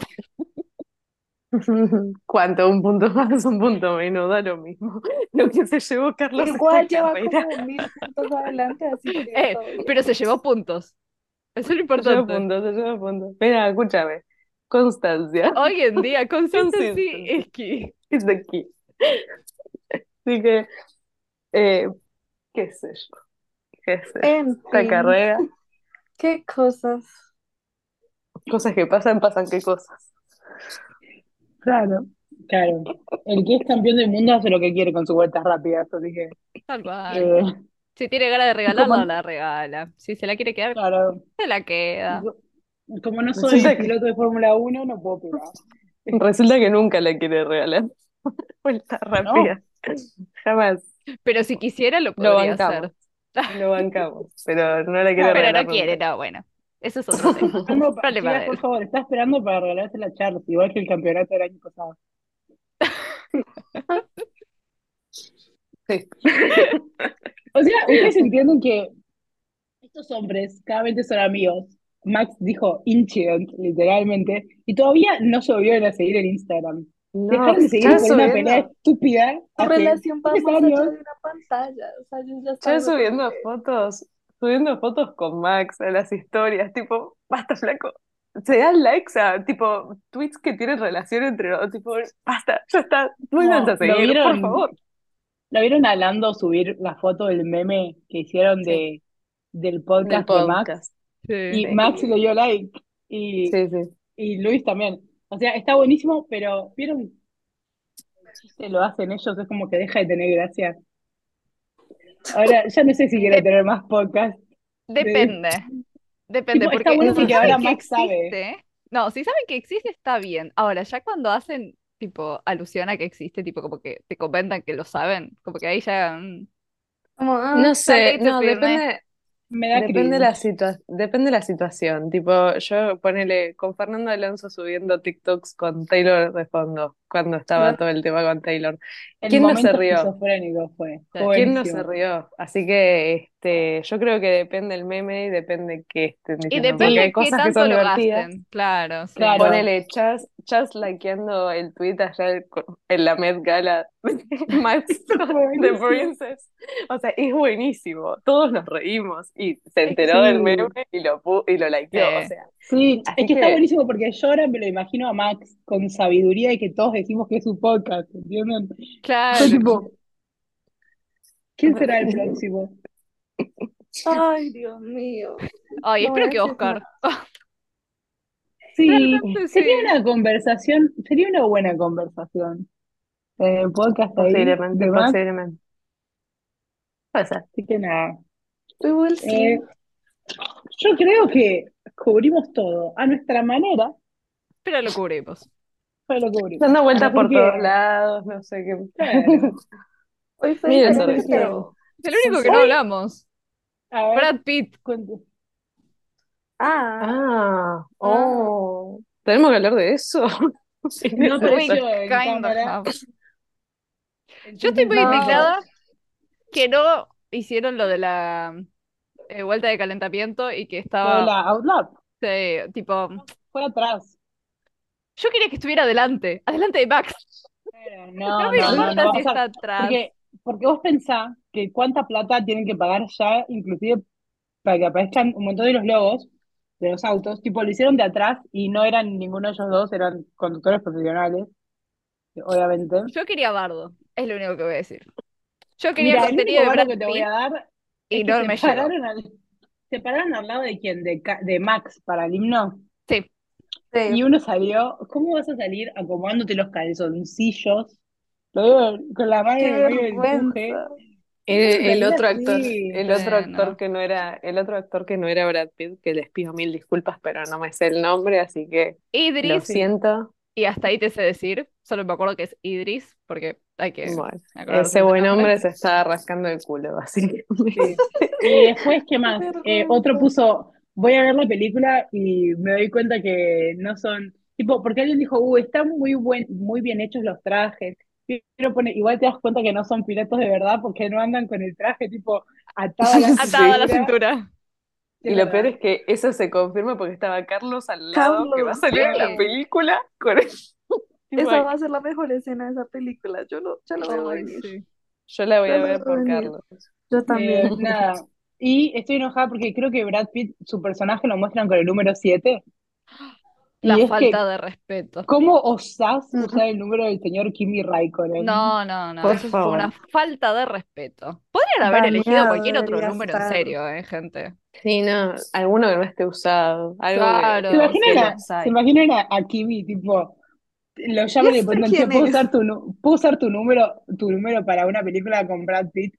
¿Cuánto? Un punto más, un punto menos, da lo mismo. Lo que se llevó Carlos Igual lleva como mil puntos adelante, así que Eh, pero se llevó puntos. Eso es lo Se lleva importante. puntos, se lleva puntos. Mira, escúchame. Constancia. Hoy en día, consistency Consistency. es key. Es de aquí. Así que, eh, qué sé yo. Qué sé. En Esta fin, carrera, qué cosas. cosas que pasan, pasan qué cosas. claro, claro. El que es campeón del mundo hace lo que quiere con sus vueltas rápidas, así que, Tal cual. eh, Si tiene ganas de regalarla, la regala. Si se la quiere quedar, claro, se la queda. Como no soy Resulta que, piloto de Fórmula 1, no puedo pegar. resulta que nunca la quiere regalar. Vuelta No, rápida. Jamás. Pero si quisiera, lo Lo podría bancamos. hacer. Lo bancamos. Pero no la quiere Pero regalar no quiere, no, bueno. Eso es otro tema. Problema por favor, está esperando para regalarse la Charles, igual que el campeonato del año pasado. Sí. O sea, ustedes entienden que estos hombres cada vez son amigos. Max dijo incident, literalmente, y todavía no se volvieron a seguir en Instagram. No, Dejaron de seguir por una pelea estúpida Tu relación años. de una pantalla. O sea, yo ya ya estaba como subiendo que. fotos, subiendo fotos con Max a las historias, tipo, basta, flaco. Se dan likes a, tipo, tweets que tienen relación entre los, tipo, basta, ya está, a No, lo seguir, por favor. lo vieron a Lando subir la foto del meme que hicieron Sí, de, del del podcast de Max. Sí. y Sí, Max le dio like, y, sí, sí. y Luis también. O sea, está buenísimo, pero ¿vieron chiste lo hacen ellos? Es como que deja de tener gracia. Ahora, ya no sé si quiero tener más podcast. de- depende. Depende, Tipo, está porque bueno si saben ahora que Max sabe. existe, no, si saben que existe está bien. Ahora, ya cuando hacen tipo alusión a que existe, tipo como que te comentan que lo saben, como que ahí ya mm, Como, ah, No sé, no, firme. depende, Me da depende la situa- depende la situación. Tipo, yo ponele con Fernando Alonso subiendo TikToks con Taylor de fondo, cuando estaba todo el tema con Taylor. El ¿Quién no se rió? fue. ¿Quién no se rió? Así que este, yo creo que depende el meme y depende qué estén Y diciendo, porque depende hay qué cosas que tanto son lo divertidas. gasten, claro, sí. Claro. Ponele Chas, Chas likeando el tweet allá con- en la Met Gala de Max buenísimo. Princess. O sea, es buenísimo. Todos nos reímos y se enteró del meme y lo, y lo likeó. O Sí. sea, sí, es que está buenísimo porque yo ahora me lo imagino a Max con sabiduría y que todos decimos que es su podcast, ¿entienden? Claro. tipo, ¿quién será el próximo? Ay, Dios mío. Ay, No espero que Oscar. Sí, sería sí. una conversación, sería una buena conversación. Eh, podcast ahí posiblemente, ser. así que nada. We will see. Eh, yo creo que cubrimos todo a nuestra manera, Pero lo cubrimos. pero lo cubrimos. Dando vueltas por todos lados, no sé qué. claro, Hoy fue que, pero. El único que no hablamos, Brad Pitt. cuente. Ah, Ah, ah. oh. ¿Tenemos que hablar de eso? Sí, No apareció en kind of. Yo estoy entonces muy no. Indignada que no hicieron lo de la eh, vuelta de calentamiento y que Lo de estaba, la Outlap eh, tipo, fue atrás. yo quería que estuviera adelante, adelante de Max. Pero No no, me no, no, importa si está atrás. Porque, porque vos pensás que cuánta plata tienen que pagar ya, inclusive para que aparezcan un montón de los logos de los autos. Tipo, lo hicieron de atrás y no eran ninguno de ellos dos, eran conductores profesionales, obviamente. Yo quería Bardo, es lo único que voy a decir. Yo quería Mira, el único de que te voy Pitt a dar y es que no se me pararon al, se pararon al lado de quién, de, de Max para el himno. Sí, Y Sí. uno salió, ¿cómo vas a salir acomodándote los calzoncillos? Lo digo con la mano en el empuje. El, otro actor, el otro actor no. que no era, el otro actor que no era Brad Pitt, que les pido mil disculpas, pero no me sé el nombre, así que lo Idris, siento. y hasta ahí te sé decir, solo me acuerdo que es Idris, porque hay que Bueno, ese buen hombre se estaba rascando el culo, básicamente. Sí. Y después, ¿qué más? Eh, otro puso, voy a ver la película y me doy cuenta que no son, tipo, porque alguien dijo, uh, están muy buen, muy bien hechos los trajes. Pero pone, igual te das cuenta que no son pilotos de verdad porque no andan con el traje tipo atado a la Atado a la cintura. Y lo verdad. peor es que eso se confirma porque estaba Carlos al lado, que va a salir en la película con esa va a ser la mejor escena de esa película. Yo lo, yo lo venir. sí. Yo la voy Yo a ver por venir. Carlos. Yo Eh, también. nada. Y estoy enojada porque creo que Brad Pitt, su personaje lo muestran con el número 7. La Y es que, falta de respeto. ¿cómo osás usar el número del señor Kimi Raikkonen? No, no, no, Por eso fue una favor. falta de respeto. Podrían haber elegido cualquier otro número en estar. serio, eh, gente. Sí, no, alguno que no esté usado, algo que, Claro. ¿Se que imaginan esté a, se imaginan a, a Kimi, tipo, lo ¿Y llaman y le preguntan, ¿puedo usar tu, ¿puedo usar tu número, tu número para una película con Brad Pitt?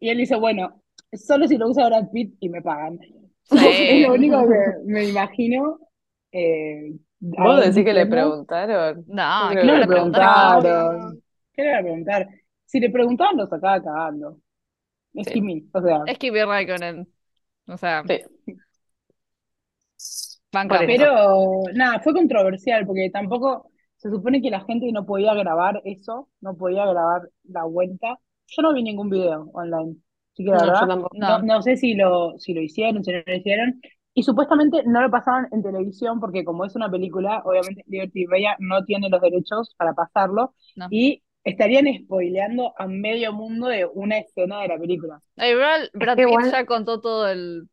Y él dice, bueno, solo si lo usa Brad Pitt y me pagan. Es lo Sí. único que me imagino. Eh, a ¿Vos decís que le preguntaron? No, Yo ¿qué creo No le le que no. preguntaron? preguntaron. ¿Qué le preguntar? Si le preguntaban, lo sacaba cagando. Es Sí. Kimi, o sea. Es Kimi Raikkonen. O sea, Sí. banca. Pero nada, fue controversial porque tampoco se supone que la gente no podía grabar eso, no podía grabar la vuelta. Yo no vi ningún video online, así que la No, verdad, tampoco. no, No, no sé si lo, si lo hicieron, si no lo hicieron. Y supuestamente no lo pasaban en televisión porque como es una película, obviamente Liberty Media no tiene los derechos para pasarlo no. y estarían spoileando a medio mundo de una escena de la película. Eh, Brad, Brad que Pitt igual- ya contó todo el,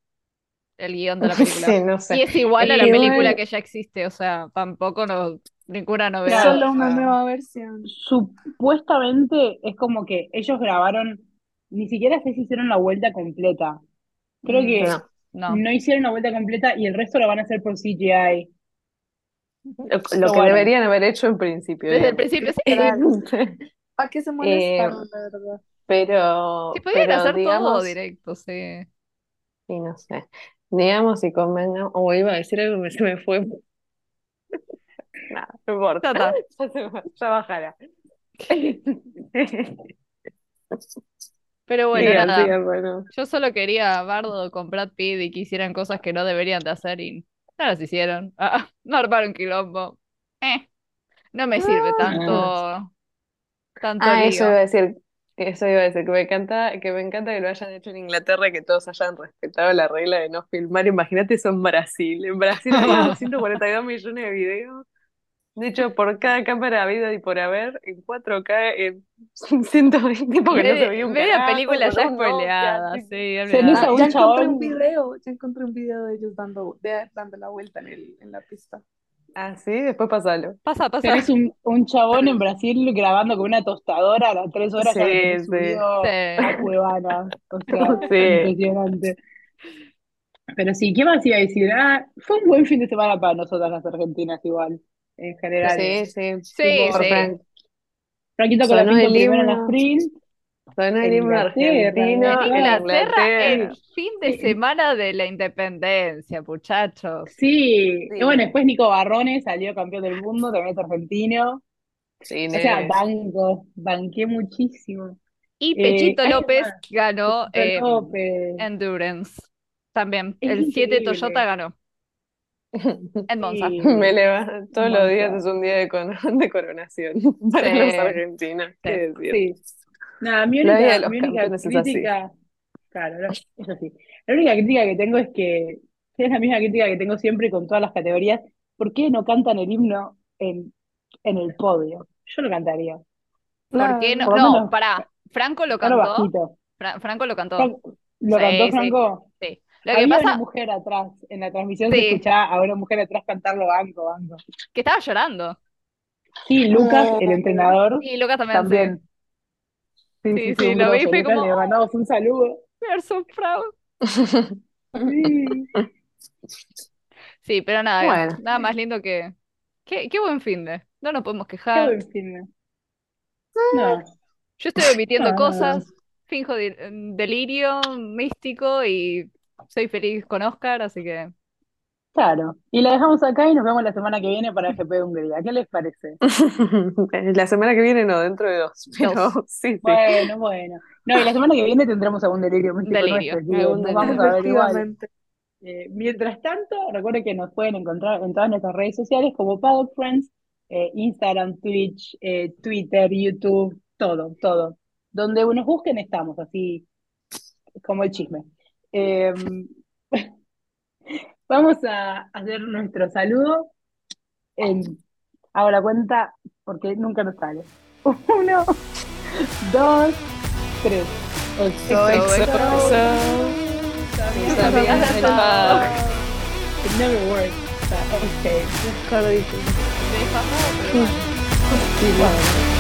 el guion de la película. Sí, no Y sé. es igual a la película que ya existe, o sea, tampoco no, ninguna Es novedad. Claro. solo una o sea. nueva versión. Supuestamente es como que ellos grabaron, ni siquiera sé si hicieron la vuelta completa. Creo Mm, que No. No. no hicieron la vuelta completa y el resto lo van a hacer por CGI. Lo, que bueno. deberían haber hecho en principio. Desde el digamos. principio, sí. ¿Para qué se Eh, molestaron, la verdad? pero, Sí, podían pero hacer todo directo, sí. sí, no sé. Digamos y convengamos, o iba a decir algo que se me fue. Nada, no importa. Ya ya bajará. Pero bueno, nada. bueno. Yo solo quería a Bardo con Brad Pitt y que hicieran cosas que no deberían de hacer y no las hicieron. Ah, no armaron quilombo. Eh, no me sirve tanto, tanto Ah, eso iba a decir, eso iba a decir, que me encanta, que me encanta que lo hayan hecho en Inglaterra y que todos hayan respetado la regla de no filmar. Imagínate eso en Brasil. En Brasil hay 242 millones de videos. De hecho, por cada cámara habido y por haber, en 4K, en 120, porque no se veía un media carajo, película con ya spoileada, sí, Ah, un ya encontré un chabón- video, ya encontré un video de ellos dando, de- dando la vuelta en, el, en la pista. Ah, sí, después pasalo. Pasa, pasa. Tenés un, un chabón en Brasil grabando con una tostadora a las tres horas Sí, tenés sí. Sí. a Cuevana. O sea, Sí. impresionante. Pero sí, ¿qué más iba a decir? Ah, fue un buen fin de semana para nosotras las argentinas igual, en general. Sí, sí. Sí, Por sí. Fran- Franquito Sonó Colapinto el primero en la himno. sprint. Sonó el himno argentino Inglaterra, el Inglaterra. fin de semana de la independencia, muchachos. Sí, Sí. y bueno, después Nico Barrone salió campeón del mundo, también es argentino. Sí, O sea, banco, banqué muchísimo. Y Eh, Pechito ¿qué hay López ganó eh, López. Endurance. También. Es El 7 increíble. Toyota ganó. En Monza. Sí. Me levanto todos los días, es un día de, con- de coronación para Sí. los argentinos. ¿Qué decir? Sí. Nada, mi La única, mi única crítica, claro, no, es así. La única crítica que tengo es que es la misma crítica que tengo siempre con todas las categorías. ¿Por qué no cantan el himno en, en el podio? Yo lo cantaría. ¿Por qué no? Por lo No, menos- pará. Franco lo cantó. bajito. Fra- Franco lo cantó. ¿Lo Sí, cantó sí. Franco? Lo que Había una pasa mujer atrás, en la transmisión Sí. se escuchaba a una mujer atrás cantarlo banco, banco. que estaba llorando. Sí, Lucas, el entrenador, Y Lucas también, sí. también. Sí, Sí, sí, sí, un lo vi fue como, le mandamos un saludo. We are so proud. Sí. Sí, pero nada, Bueno. nada más lindo que. Qué, qué buen fin de. No nos podemos Qué quejar. buen filme. No, Yo estoy no, no. cosas, finjo de- delirio místico y soy feliz con Oscar, así que. claro. Y la dejamos acá y nos vemos la semana que viene para GP de Hungría. ¿Qué les parece? La semana que viene no, dentro de dos. Pero Dos. sí, sí. Bueno, bueno. No, y la semana que viene tendremos algún delirio místico Delirio, nuestro, algún nos delirio. vamos a ver igual. Eh, mientras tanto, recuerden que nos pueden encontrar en todas nuestras redes sociales como Paddock Friends, eh, Instagram, Twitch, eh, Twitter, YouTube, todo, todo. Donde nos busquen estamos, así como el chisme. Eh, vamos a hacer nuestro saludo. En, hago la cuenta porque nunca nos sale. Uno, dos, tres. Exo. It never works. O sea, ok. De disfrazado, pero bueno. Sí, bueno.